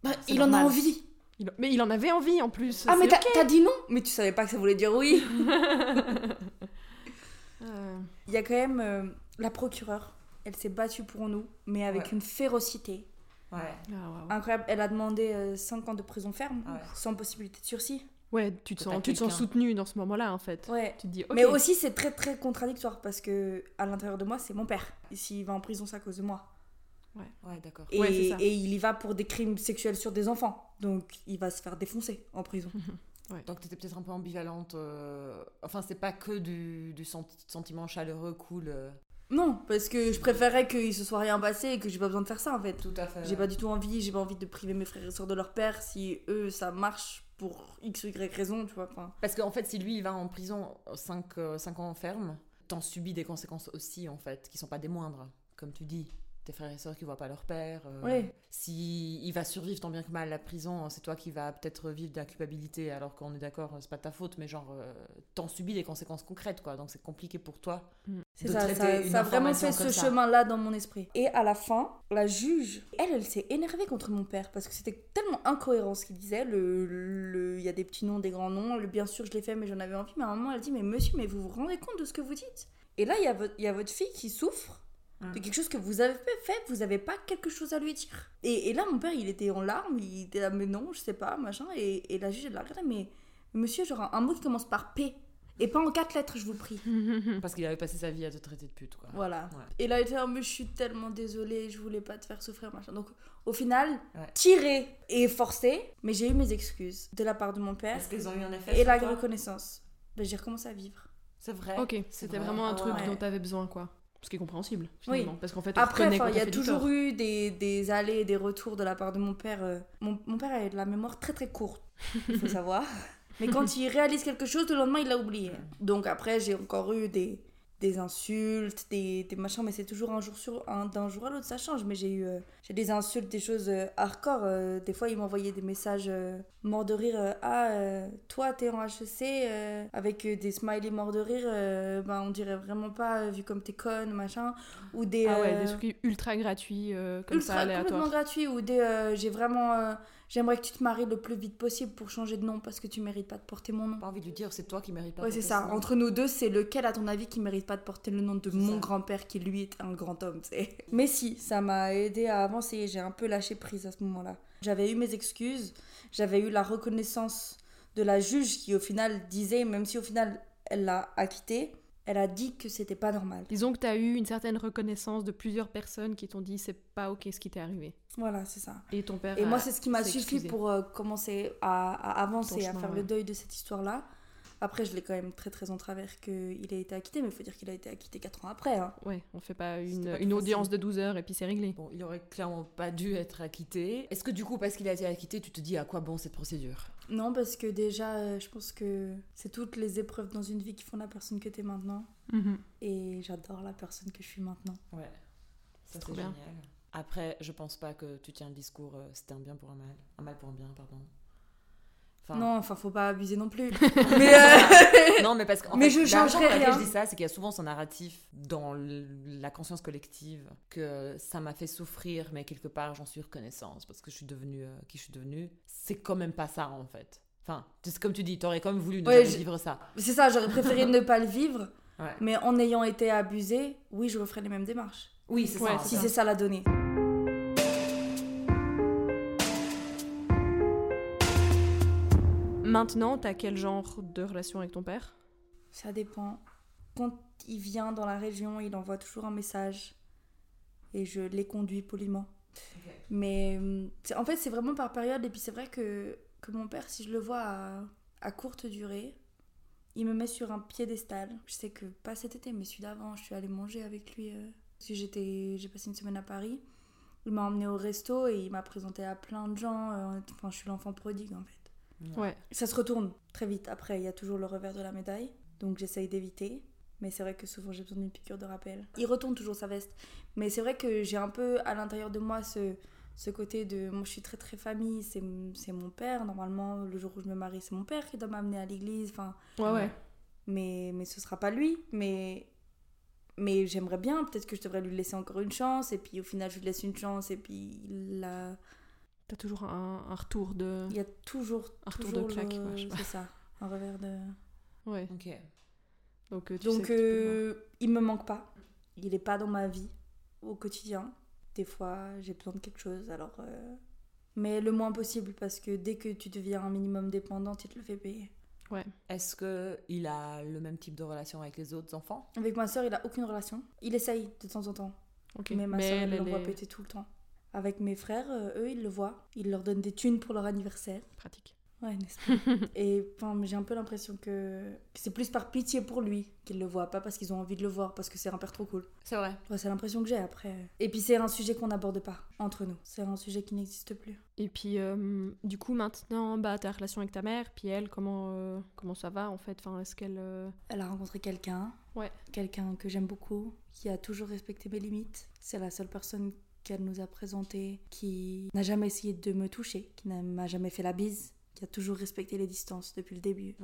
Bah, C'est il en a envie. Il- Mais il en avait envie en plus. Ah, mais t'as dit non Mais tu savais pas que ça voulait dire oui. Euh, (laughs) Il y a quand même euh, la procureure. Elle s'est battue pour nous, mais avec Ouais. une férocité Ouais. ah, waouh. incroyable. Elle a demandé 5 ans de prison ferme, Ouais. sans possibilité de sursis. Ouais, tu te sens, tu te sens quelqu'un. soutenu dans ce moment-là, en fait. Ouais. Tu te dis. Mais aussi, c'est très très contradictoire parce que à l'intérieur de moi, c'est mon père. Et s'il va en prison, c'est à cause de moi. Ouais, d'accord. Et, Ouais, c'est ça. et il y va pour des crimes sexuels sur des enfants. Donc, il va se faire défoncer en prison. (laughs) Donc t'étais peut-être un peu ambivalente. euh, Enfin, c'est pas que du, du sent- sentiment chaleureux, cool. euh. Non, parce que je préférais qu'il se soit rien passé et que j'ai pas besoin de faire ça en fait. Tout à fait. J'ai pas du tout envie, j'ai pas envie de priver mes frères et sœurs de leur père si eux ça marche pour x ou y raison, tu vois. Enfin, Parce qu'en fait, si lui il va en prison 5 ans ferme, t'en subis des conséquences aussi, en fait, qui sont pas des moindres. Comme tu dis, tes frères et sœurs qui voient pas leur père. euh, Ouais. Si il va survivre tant bien que mal à la prison, c'est toi qui vas peut-être vivre de la culpabilité, alors qu'on est d'accord, c'est pas ta faute, mais genre, euh, t'en subis des conséquences concrètes, quoi. Donc c'est compliqué pour toi. c'est de ça, ça, une ça a vraiment fait ce chemin-là dans mon esprit. Et à la fin, la juge, elle, elle s'est énervée contre mon père parce que c'était tellement incohérent ce qu'il disait. Le, le- il y a des petits noms, des grands noms. Le, bien sûr, je l'ai fait, mais j'en avais envie. Mais à un moment, elle dit Mais monsieur, mais vous vous rendez compte de ce que vous dites? Et là, il y, a votre- il y a votre fille qui souffre Mm. De quelque chose que vous avez fait, vous n'avez pas quelque chose à lui dire. Et, et là, mon père, il était en larmes, il était là, mais non, je sais pas, machin. Et, et la juge, elle l'a regardé, mais, monsieur, genre un, mot qui commence par P. Et pas en quatre lettres, je vous prie. (laughs) Parce qu'il avait passé sa vie à te traiter de pute, quoi. Voilà. Ouais. Et là, il était là, mais je suis tellement désolée, je voulais pas te faire souffrir, machin. Donc, au final, Ouais. tiré et forcé, mais j'ai eu mes excuses de la part de mon père Est-ce qu'ils ont eu un effet et sur la toi? reconnaissance. Ben, j'ai recommencé à vivre. C'est vrai. Ok, c'était vrai. vraiment un Ah truc ouais. dont t'avais besoin, quoi. Ce qui est compréhensible, Oui. finalement. Parce qu'en fait, on Après, il y a toujours tort. eu des, des allées et des retours de la part de mon père. euh. Mon, mon père a de la mémoire très très courte, il faut (laughs) savoir. Mais quand il réalise quelque chose, le lendemain, il l'a oublié. Donc après, j'ai encore eu des, des insultes, des, des machins, mais c'est toujours un jour sur un d'un jour à l'autre, ça change. Mais j'ai eu euh, j'ai des insultes, des choses euh, hardcore. euh, des fois, il m'envoyait des messages morts de rire. ah, toi, t'es en HEC avec des smileys morts de rire. ben, on dirait vraiment pas, vu comme t'es conne, machin. Ou des. Ah ouais, des trucs ultra gratuits, comme ultra ça, complètement aléatoires. gratuit ou des j'ai vraiment j'aimerais que tu te maries le plus vite possible pour changer de nom parce que tu mérites pas de porter mon nom. Pas envie de lui dire, c'est toi qui mérites pas. Ouais, c'est ça. Entre nous deux, c'est lequel, à ton avis, qui mérite pas de porter le nom de mon grand-père qui, lui, est un grand homme, tu sais. Mais si, ça m'a aidé à avancer. J'ai un peu lâché prise à ce moment-là. J'avais eu mes excuses. J'avais eu la reconnaissance de la juge qui, au final, disait, même si au final, elle l'a acquitté, elle a dit que c'était pas normal. Disons que t'as eu une certaine reconnaissance de plusieurs personnes qui t'ont dit c'est pas ok ce qui t'est arrivé. Voilà, c'est ça. Et ton père. Et a- moi, c'est ce qui m'a suffi excusé. pour euh, commencer à, à avancer, à faire ouais. le deuil de cette histoire-là. Après, je l'ai quand même très très en travers qu'il a été acquitté, mais il faut dire qu'il a été acquitté 4 ans après. hein. Ouais, on fait pas une, pas une audience de 12 heures et puis c'est réglé. Bon, il aurait clairement pas dû être acquitté. Est-ce que du coup, parce qu'il a été acquitté, tu te dis à quoi bon cette procédure? Non, parce que déjà, euh, je pense que c'est toutes les épreuves dans une vie qui font la personne que tu es maintenant. Mhm. Et j'adore la personne que je suis maintenant. Ouais, ça c'est trop génial. bien. Après, je pense pas que tu tiens le discours euh, c'était un bien pour un mal, un mal pour un bien, pardon. Non, enfin, faut pas abuser non plus. (laughs) mais euh, (laughs) Non, mais parce que. Mais fait, je changerai rien. je dis ça, c'est qu'il y a souvent ce narratif dans la conscience collective que ça m'a fait souffrir, mais quelque part, j'en suis reconnaissance parce que je suis devenue euh, qui je suis devenue. C'est quand même pas ça, en fait. Enfin, c'est comme tu dis, t'aurais quand même voulu ne vivre ça. C'est ça, j'aurais préféré ne pas le vivre. (laughs) Mais en ayant été abusée, oui, je referais les mêmes démarches. Oui, c'est ça. Si c'est ça la donnée. Maintenant, t'as quel genre de relation avec ton père? Ça dépend. Quand il vient dans la région, il envoie toujours un message et je les conduis poliment. Mais en fait, c'est vraiment par période. Et puis c'est vrai que, que mon père, si je le vois à, à, courte durée, il me met sur un piédestal. Je sais que pas cet été, mais celui d'avant, je suis allée manger avec lui. Euh, si j'étais, j'ai passé une semaine à Paris. Il m'a emmené au resto et il m'a présenté à plein de gens. Euh, enfin, je suis l'enfant prodigue en fait. Ouais. Ça se retourne très vite. Après, il y a toujours le revers de la médaille. Donc j'essaye d'éviter. Mais c'est vrai que souvent j'ai besoin d'une piqûre de rappel. Il retourne toujours sa veste. Mais c'est vrai que j'ai un peu à l'intérieur de moi ce, ce côté de. Moi je suis très très famille, c'est mon père. Normalement, le jour où je me marie, c'est mon père qui doit m'amener à l'église. Enfin, ouais, ouais. Mais, mais ce sera pas lui. Mais, mais j'aimerais bien. Peut-être que je devrais lui laisser encore une chance. Et puis au final, je lui laisse une chance. Et puis il a T'as toujours un, un, retour de. Il y a toujours. Un retour de claque, C'est ça. Un revers de. Ouais. Ok. Donc, euh, tu Donc euh, il me manque pas. Il est pas dans ma vie au quotidien. Des fois, j'ai besoin de quelque chose, alors. Euh, mais le moins possible, parce que dès que tu deviens un minimum dépendant, tu te le fais payer. Ouais. Est-ce qu'il a le même type de relation avec les autres enfants? Avec ma soeur, il a aucune relation. Il essaye de temps en temps. Mais ma soeur, elle l'envoie péter tout le temps. Avec mes frères, eux, ils le voient. Ils leur donnent des thunes pour leur anniversaire. Pratique. Ouais, n'est-ce pas (laughs) Et j'ai un peu l'impression que, c'est plus par pitié pour lui qu'ils le voient, pas parce qu'ils ont envie de le voir, parce que c'est un père trop cool. C'est vrai. c'est l'impression que j'ai après. Et puis c'est un sujet qu'on n'aborde pas entre nous. C'est un sujet qui n'existe plus. Et puis euh, du coup maintenant, bah ta relation avec ta mère, puis elle, comment euh, comment ça va en fait? Enfin, est-ce qu'elle Elle a rencontré quelqu'un. Ouais. Quelqu'un que j'aime beaucoup, qui a toujours respecté mes limites. C'est la seule personne qu'elle nous a présenté, qui n'a jamais essayé de me toucher, qui ne m'a jamais fait la bise, qui a toujours respecté les distances depuis le début.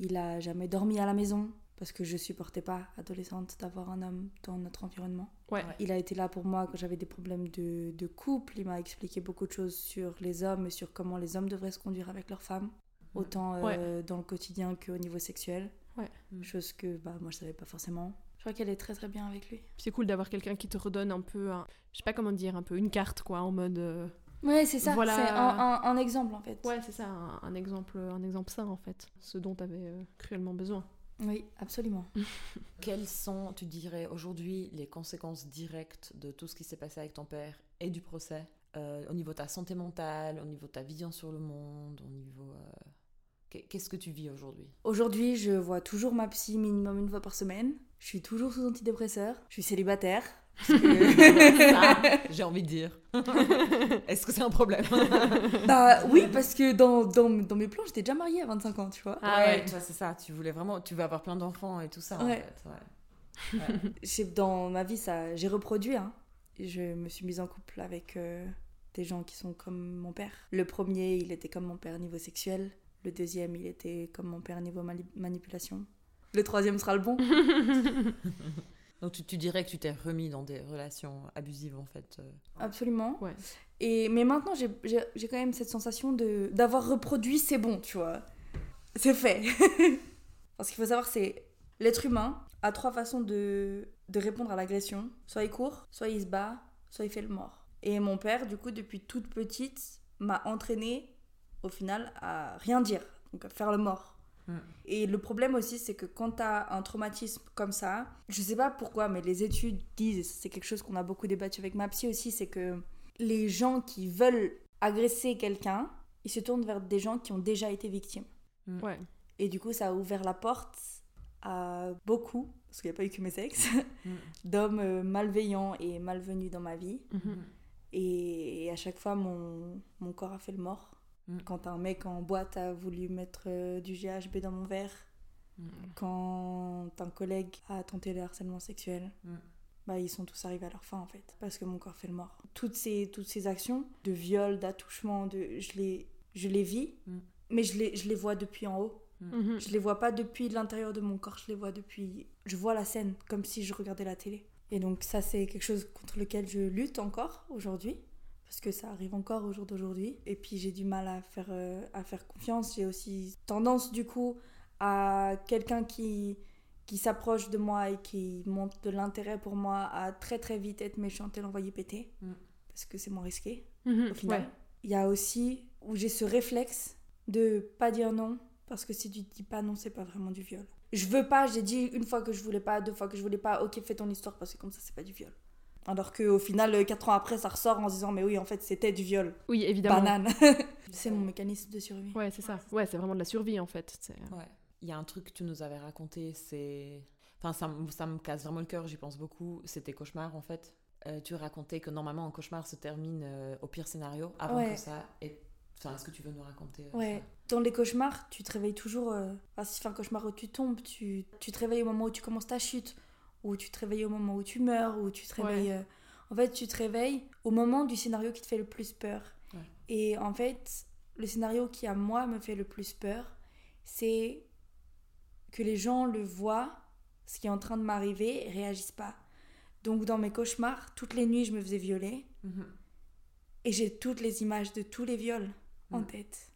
Il a jamais dormi à la maison parce que je supportais pas, adolescente, d'avoir un homme dans notre environnement. Ouais. Il a été là pour moi quand j'avais des problèmes de, de couple. Il m'a expliqué beaucoup de choses sur les hommes et sur comment les hommes devraient se conduire avec leurs femmes, autant euh, dans le quotidien qu'au niveau sexuel. Ouais. Chose que bah, moi je savais pas forcément. Je crois qu'elle est très très bien avec lui. C'est cool d'avoir quelqu'un qui te redonne un peu, je sais pas comment dire, un peu une carte quoi, en mode. Euh, ouais, c'est ça. Voilà. C'est un, exemple en fait. Ouais, c'est ça, un, exemple, un exemple sain en fait, ce dont tu avais euh, cruellement besoin. Oui, absolument. (laughs) Quelles sont, tu dirais, aujourd'hui les conséquences directes de tout ce qui s'est passé avec ton père et du procès euh, au niveau de ta santé mentale, au niveau de ta vision sur le monde, au niveau Qu'est-ce que tu vis aujourd'hui? Aujourd'hui, je vois toujours ma psy minimum une fois par semaine. Je suis toujours sous antidépresseur. Je suis célibataire. (laughs) J'ai envie de dire. (laughs) Est-ce que c'est un problème? (laughs) Bah oui, parce que dans, dans, dans mes plans, j'étais déjà mariée à 25 ans, tu vois. Ah ouais, c'est ça. Tu voulais vraiment, tu veux avoir plein d'enfants et tout ça. Ouais. En fait. dans ma vie, ça, j'ai reproduit. Hein. Je me suis mise en couple avec euh, des gens qui sont comme mon père. Le premier, il était comme mon père niveau sexuel. Le deuxième, il était comme mon père niveau manipulation. Le troisième sera le bon. Donc tu, dirais que tu t'es remis dans des relations abusives en fait euh. Absolument. Ouais. Et, mais maintenant j'ai quand même cette sensation d'avoir reproduit c'est bon, tu vois. C'est fait. (laughs) Parce qu'il faut savoir c'est l'être humain a trois façons de, de répondre à l'agression. Soit il court, soit il se bat, soit il fait le mort. Et mon père, du coup, depuis toute petite, m'a entraîné au final à rien dire, donc à faire le mort. Mm. Et le problème aussi, c'est que quand tu as un traumatisme comme ça, je sais pas pourquoi, mais les études disent, et c'est quelque chose qu'on a beaucoup débattu avec ma psy aussi, c'est que les gens qui veulent agresser quelqu'un, ils se tournent vers des gens qui ont déjà été victimes. Mm. Ouais. Et du coup, ça a ouvert la porte à beaucoup, parce qu'il n'y a pas eu que mes ex, mm. (laughs) d'hommes euh, malveillants et malvenus dans ma vie. Mm-hmm. Et, à chaque fois, mon, mon corps a fait le mort. Mm. Quand un mec en boîte a voulu mettre euh, du GHB dans mon verre, mm. quand un collègue a tenté le harcèlement sexuel, mm. bah, ils sont tous arrivés à leur fin en fait, parce que mon corps fait le mort. Toutes ces, toutes ces actions de viol, d'attouchement, de, je, les, je les vis, mais je les, je les vois depuis en haut. Mhm. Je les vois pas depuis l'intérieur de mon corps, je les vois depuis. Je vois la scène comme si je regardais la télé. Et donc, ça, c'est quelque chose contre lequel je lutte encore aujourd'hui. Parce que ça arrive encore au jour d'aujourd'hui. Et puis, j'ai du mal à faire, euh, à faire confiance. J'ai aussi tendance, du coup, à quelqu'un qui, qui s'approche de moi et qui montre de l'intérêt pour moi à très très vite être méchante et l'envoyer péter. Mm. Parce que c'est moins risqué Mhm. au final. Ouais. Il y a aussi où j'ai ce réflexe de pas dire non parce que si tu dis pas non, c'est pas vraiment du viol. Je veux pas, j'ai dit une fois que je voulais pas, deux fois que je voulais pas, ok, fais ton histoire parce que comme ça, c'est pas du viol. Alors qu'au final, euh, quatre ans après, ça ressort en se disant, mais oui, en fait, c'était du viol. Oui, évidemment. Banane. (laughs) c'est mon mécanisme de survie. Ouais, c'est ça. Ouais, c'est vraiment de la survie en fait. C'est- Ouais. Il y a un truc que tu nous avais raconté, c'est. Enfin, ça, me- ça me casse vraiment le cœur, j'y pense beaucoup. C'est tes cauchemars, en fait. Euh, tu racontais que normalement, un cauchemar se termine euh, au pire scénario avant Ouais. que ça. ait- Enfin, est-ce que tu veux nous raconter euh, Ouais. Dans les cauchemars, tu te réveilles toujours. euh, Enfin, si tu fais un cauchemar où tu tombes, tu, tu te réveilles au moment où tu commences ta chute, ou tu te réveilles au moment où tu meurs, ou tu te réveilles. euh, En fait, tu te réveilles au moment du scénario qui te fait le plus peur. Ouais. Et en fait, le scénario qui, à moi, me fait le plus peur, c'est que les gens le voient, ce qui est en train de m'arriver, et réagissent pas. Donc, dans mes cauchemars, toutes les nuits, je me faisais violer. Mhm. Et j'ai toutes les images de tous les viols en tête.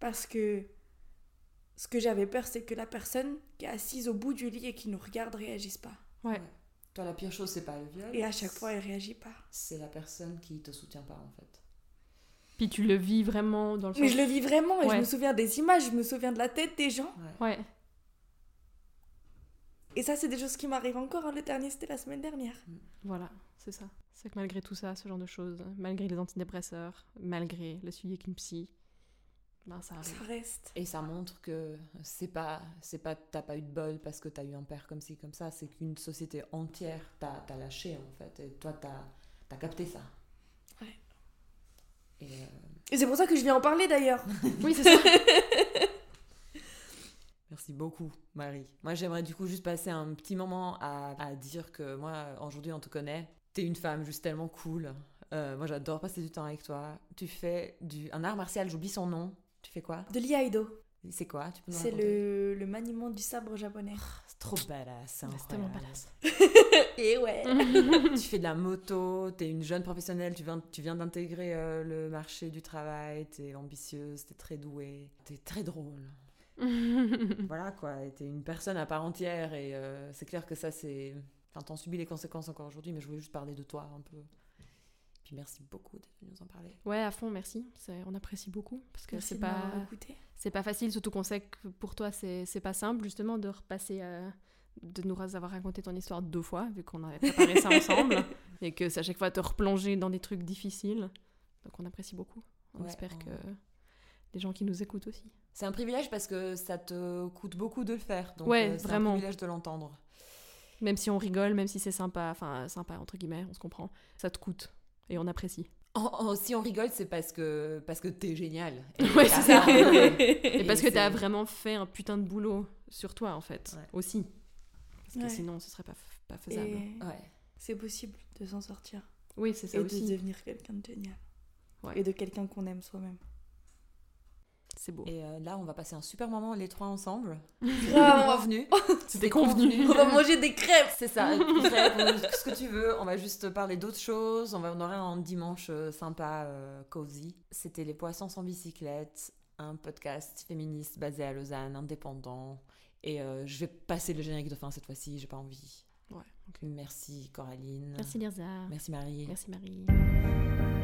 Parce que ce que j'avais peur, c'est que la personne qui est assise au bout du lit et qui nous regarde réagisse pas. Ouais. Toi, la pire chose, c'est pas le viol. Et à chaque fois, elle réagit pas. C'est la personne qui te soutient pas, en fait. Puis tu le vis vraiment dans le sens. Mais je le vis vraiment et Ouais. je me souviens des images, je me souviens de la tête des gens. Ouais. Ouais. Et ça, c'est des choses qui m'arrivent encore. hein. Le dernier, c'était la semaine dernière. Voilà, c'est ça. C'est que malgré tout ça, ce genre de choses, malgré les antidépresseurs, malgré le suivi avec une psy, ben ça reste. Et ça montre que c'est pas, c'est pas, t'as pas eu de bol parce que t'as eu un père comme ci, comme ça. C'est qu'une société entière t'a, t'a lâché en fait. Et toi, t'as, t'as capté ça. Ouais. Et euh, Et c'est pour ça que je viens en parler d'ailleurs. (laughs) Oui, c'est ça. (laughs) merci beaucoup, Marie. Moi, j'aimerais du coup juste passer un petit moment à, à dire que moi, aujourd'hui, on te connaît. T'es une femme juste tellement cool. Euh, moi, j'adore passer du temps avec toi. Tu fais du, un art martial, j'oublie son nom. Tu fais quoi De l'Iaido. C'est quoi Tu C'est le, le maniement du sabre japonais. C'est trop badass. c'est C'est tellement badass. (laughs) Et ouais. (laughs) tu fais de la moto, t'es une jeune professionnelle, tu viens, tu viens d'intégrer euh, le marché du travail, t'es ambitieuse, t'es très douée, t'es très drôle. (laughs) voilà quoi, et t'es une personne à part entière et euh, c'est clair que ça c'est... Enfin, t'en subis les conséquences encore aujourd'hui, mais je voulais juste parler de toi un peu. Puis merci beaucoup d'être venu nous en parler. ouais, à fond, merci. On apprécie beaucoup parce que c'est pas c'est pas facile, surtout qu'on sait que pour toi c'est c'est pas simple justement de repasser à de nous avoir raconté ton histoire deux fois vu qu'on avait préparé ça (laughs) ensemble et que c'est à chaque fois te replonger dans des trucs difficiles. Donc on apprécie beaucoup. On Ouais, espère on- que les gens qui nous écoutent aussi. C'est un privilège parce que ça te coûte beaucoup de le faire. Donc Ouais, euh, c'est vraiment. un privilège de l'entendre. Même si on rigole, même si c'est sympa, enfin sympa entre guillemets, on se comprend, ça te coûte et on apprécie. En- en- si on rigole, c'est parce que, parce que t'es génial. Ouais, c'est ça. Et (laughs) Et parce que t'as vraiment fait un putain de boulot sur toi en fait, Ouais. aussi. Parce que Ouais. sinon ce serait pas, pas faisable. Et Ouais. c'est possible de s'en sortir. Oui, c'est ça et de aussi. devenir quelqu'un de génial. Ouais. Et de quelqu'un qu'on aime soi-même. C'est beau. Et euh, là, on va passer un super moment, les trois ensemble. (laughs) (laughs) Convenu. C'était convenu. On va manger des crêpes. C'est ça. (laughs) crêpes, ce que tu veux. On va juste parler d'autres choses. On, va, on aura un dimanche euh, sympa, euh, cozy. C'était Les Poissons sans bicyclette, un podcast féministe basé à Lausanne, indépendant. Et euh, je vais passer le générique de fin cette fois-ci. J'ai pas envie. Ouais. Merci Coraline. Merci Lirza. Merci Marie. Merci Marie.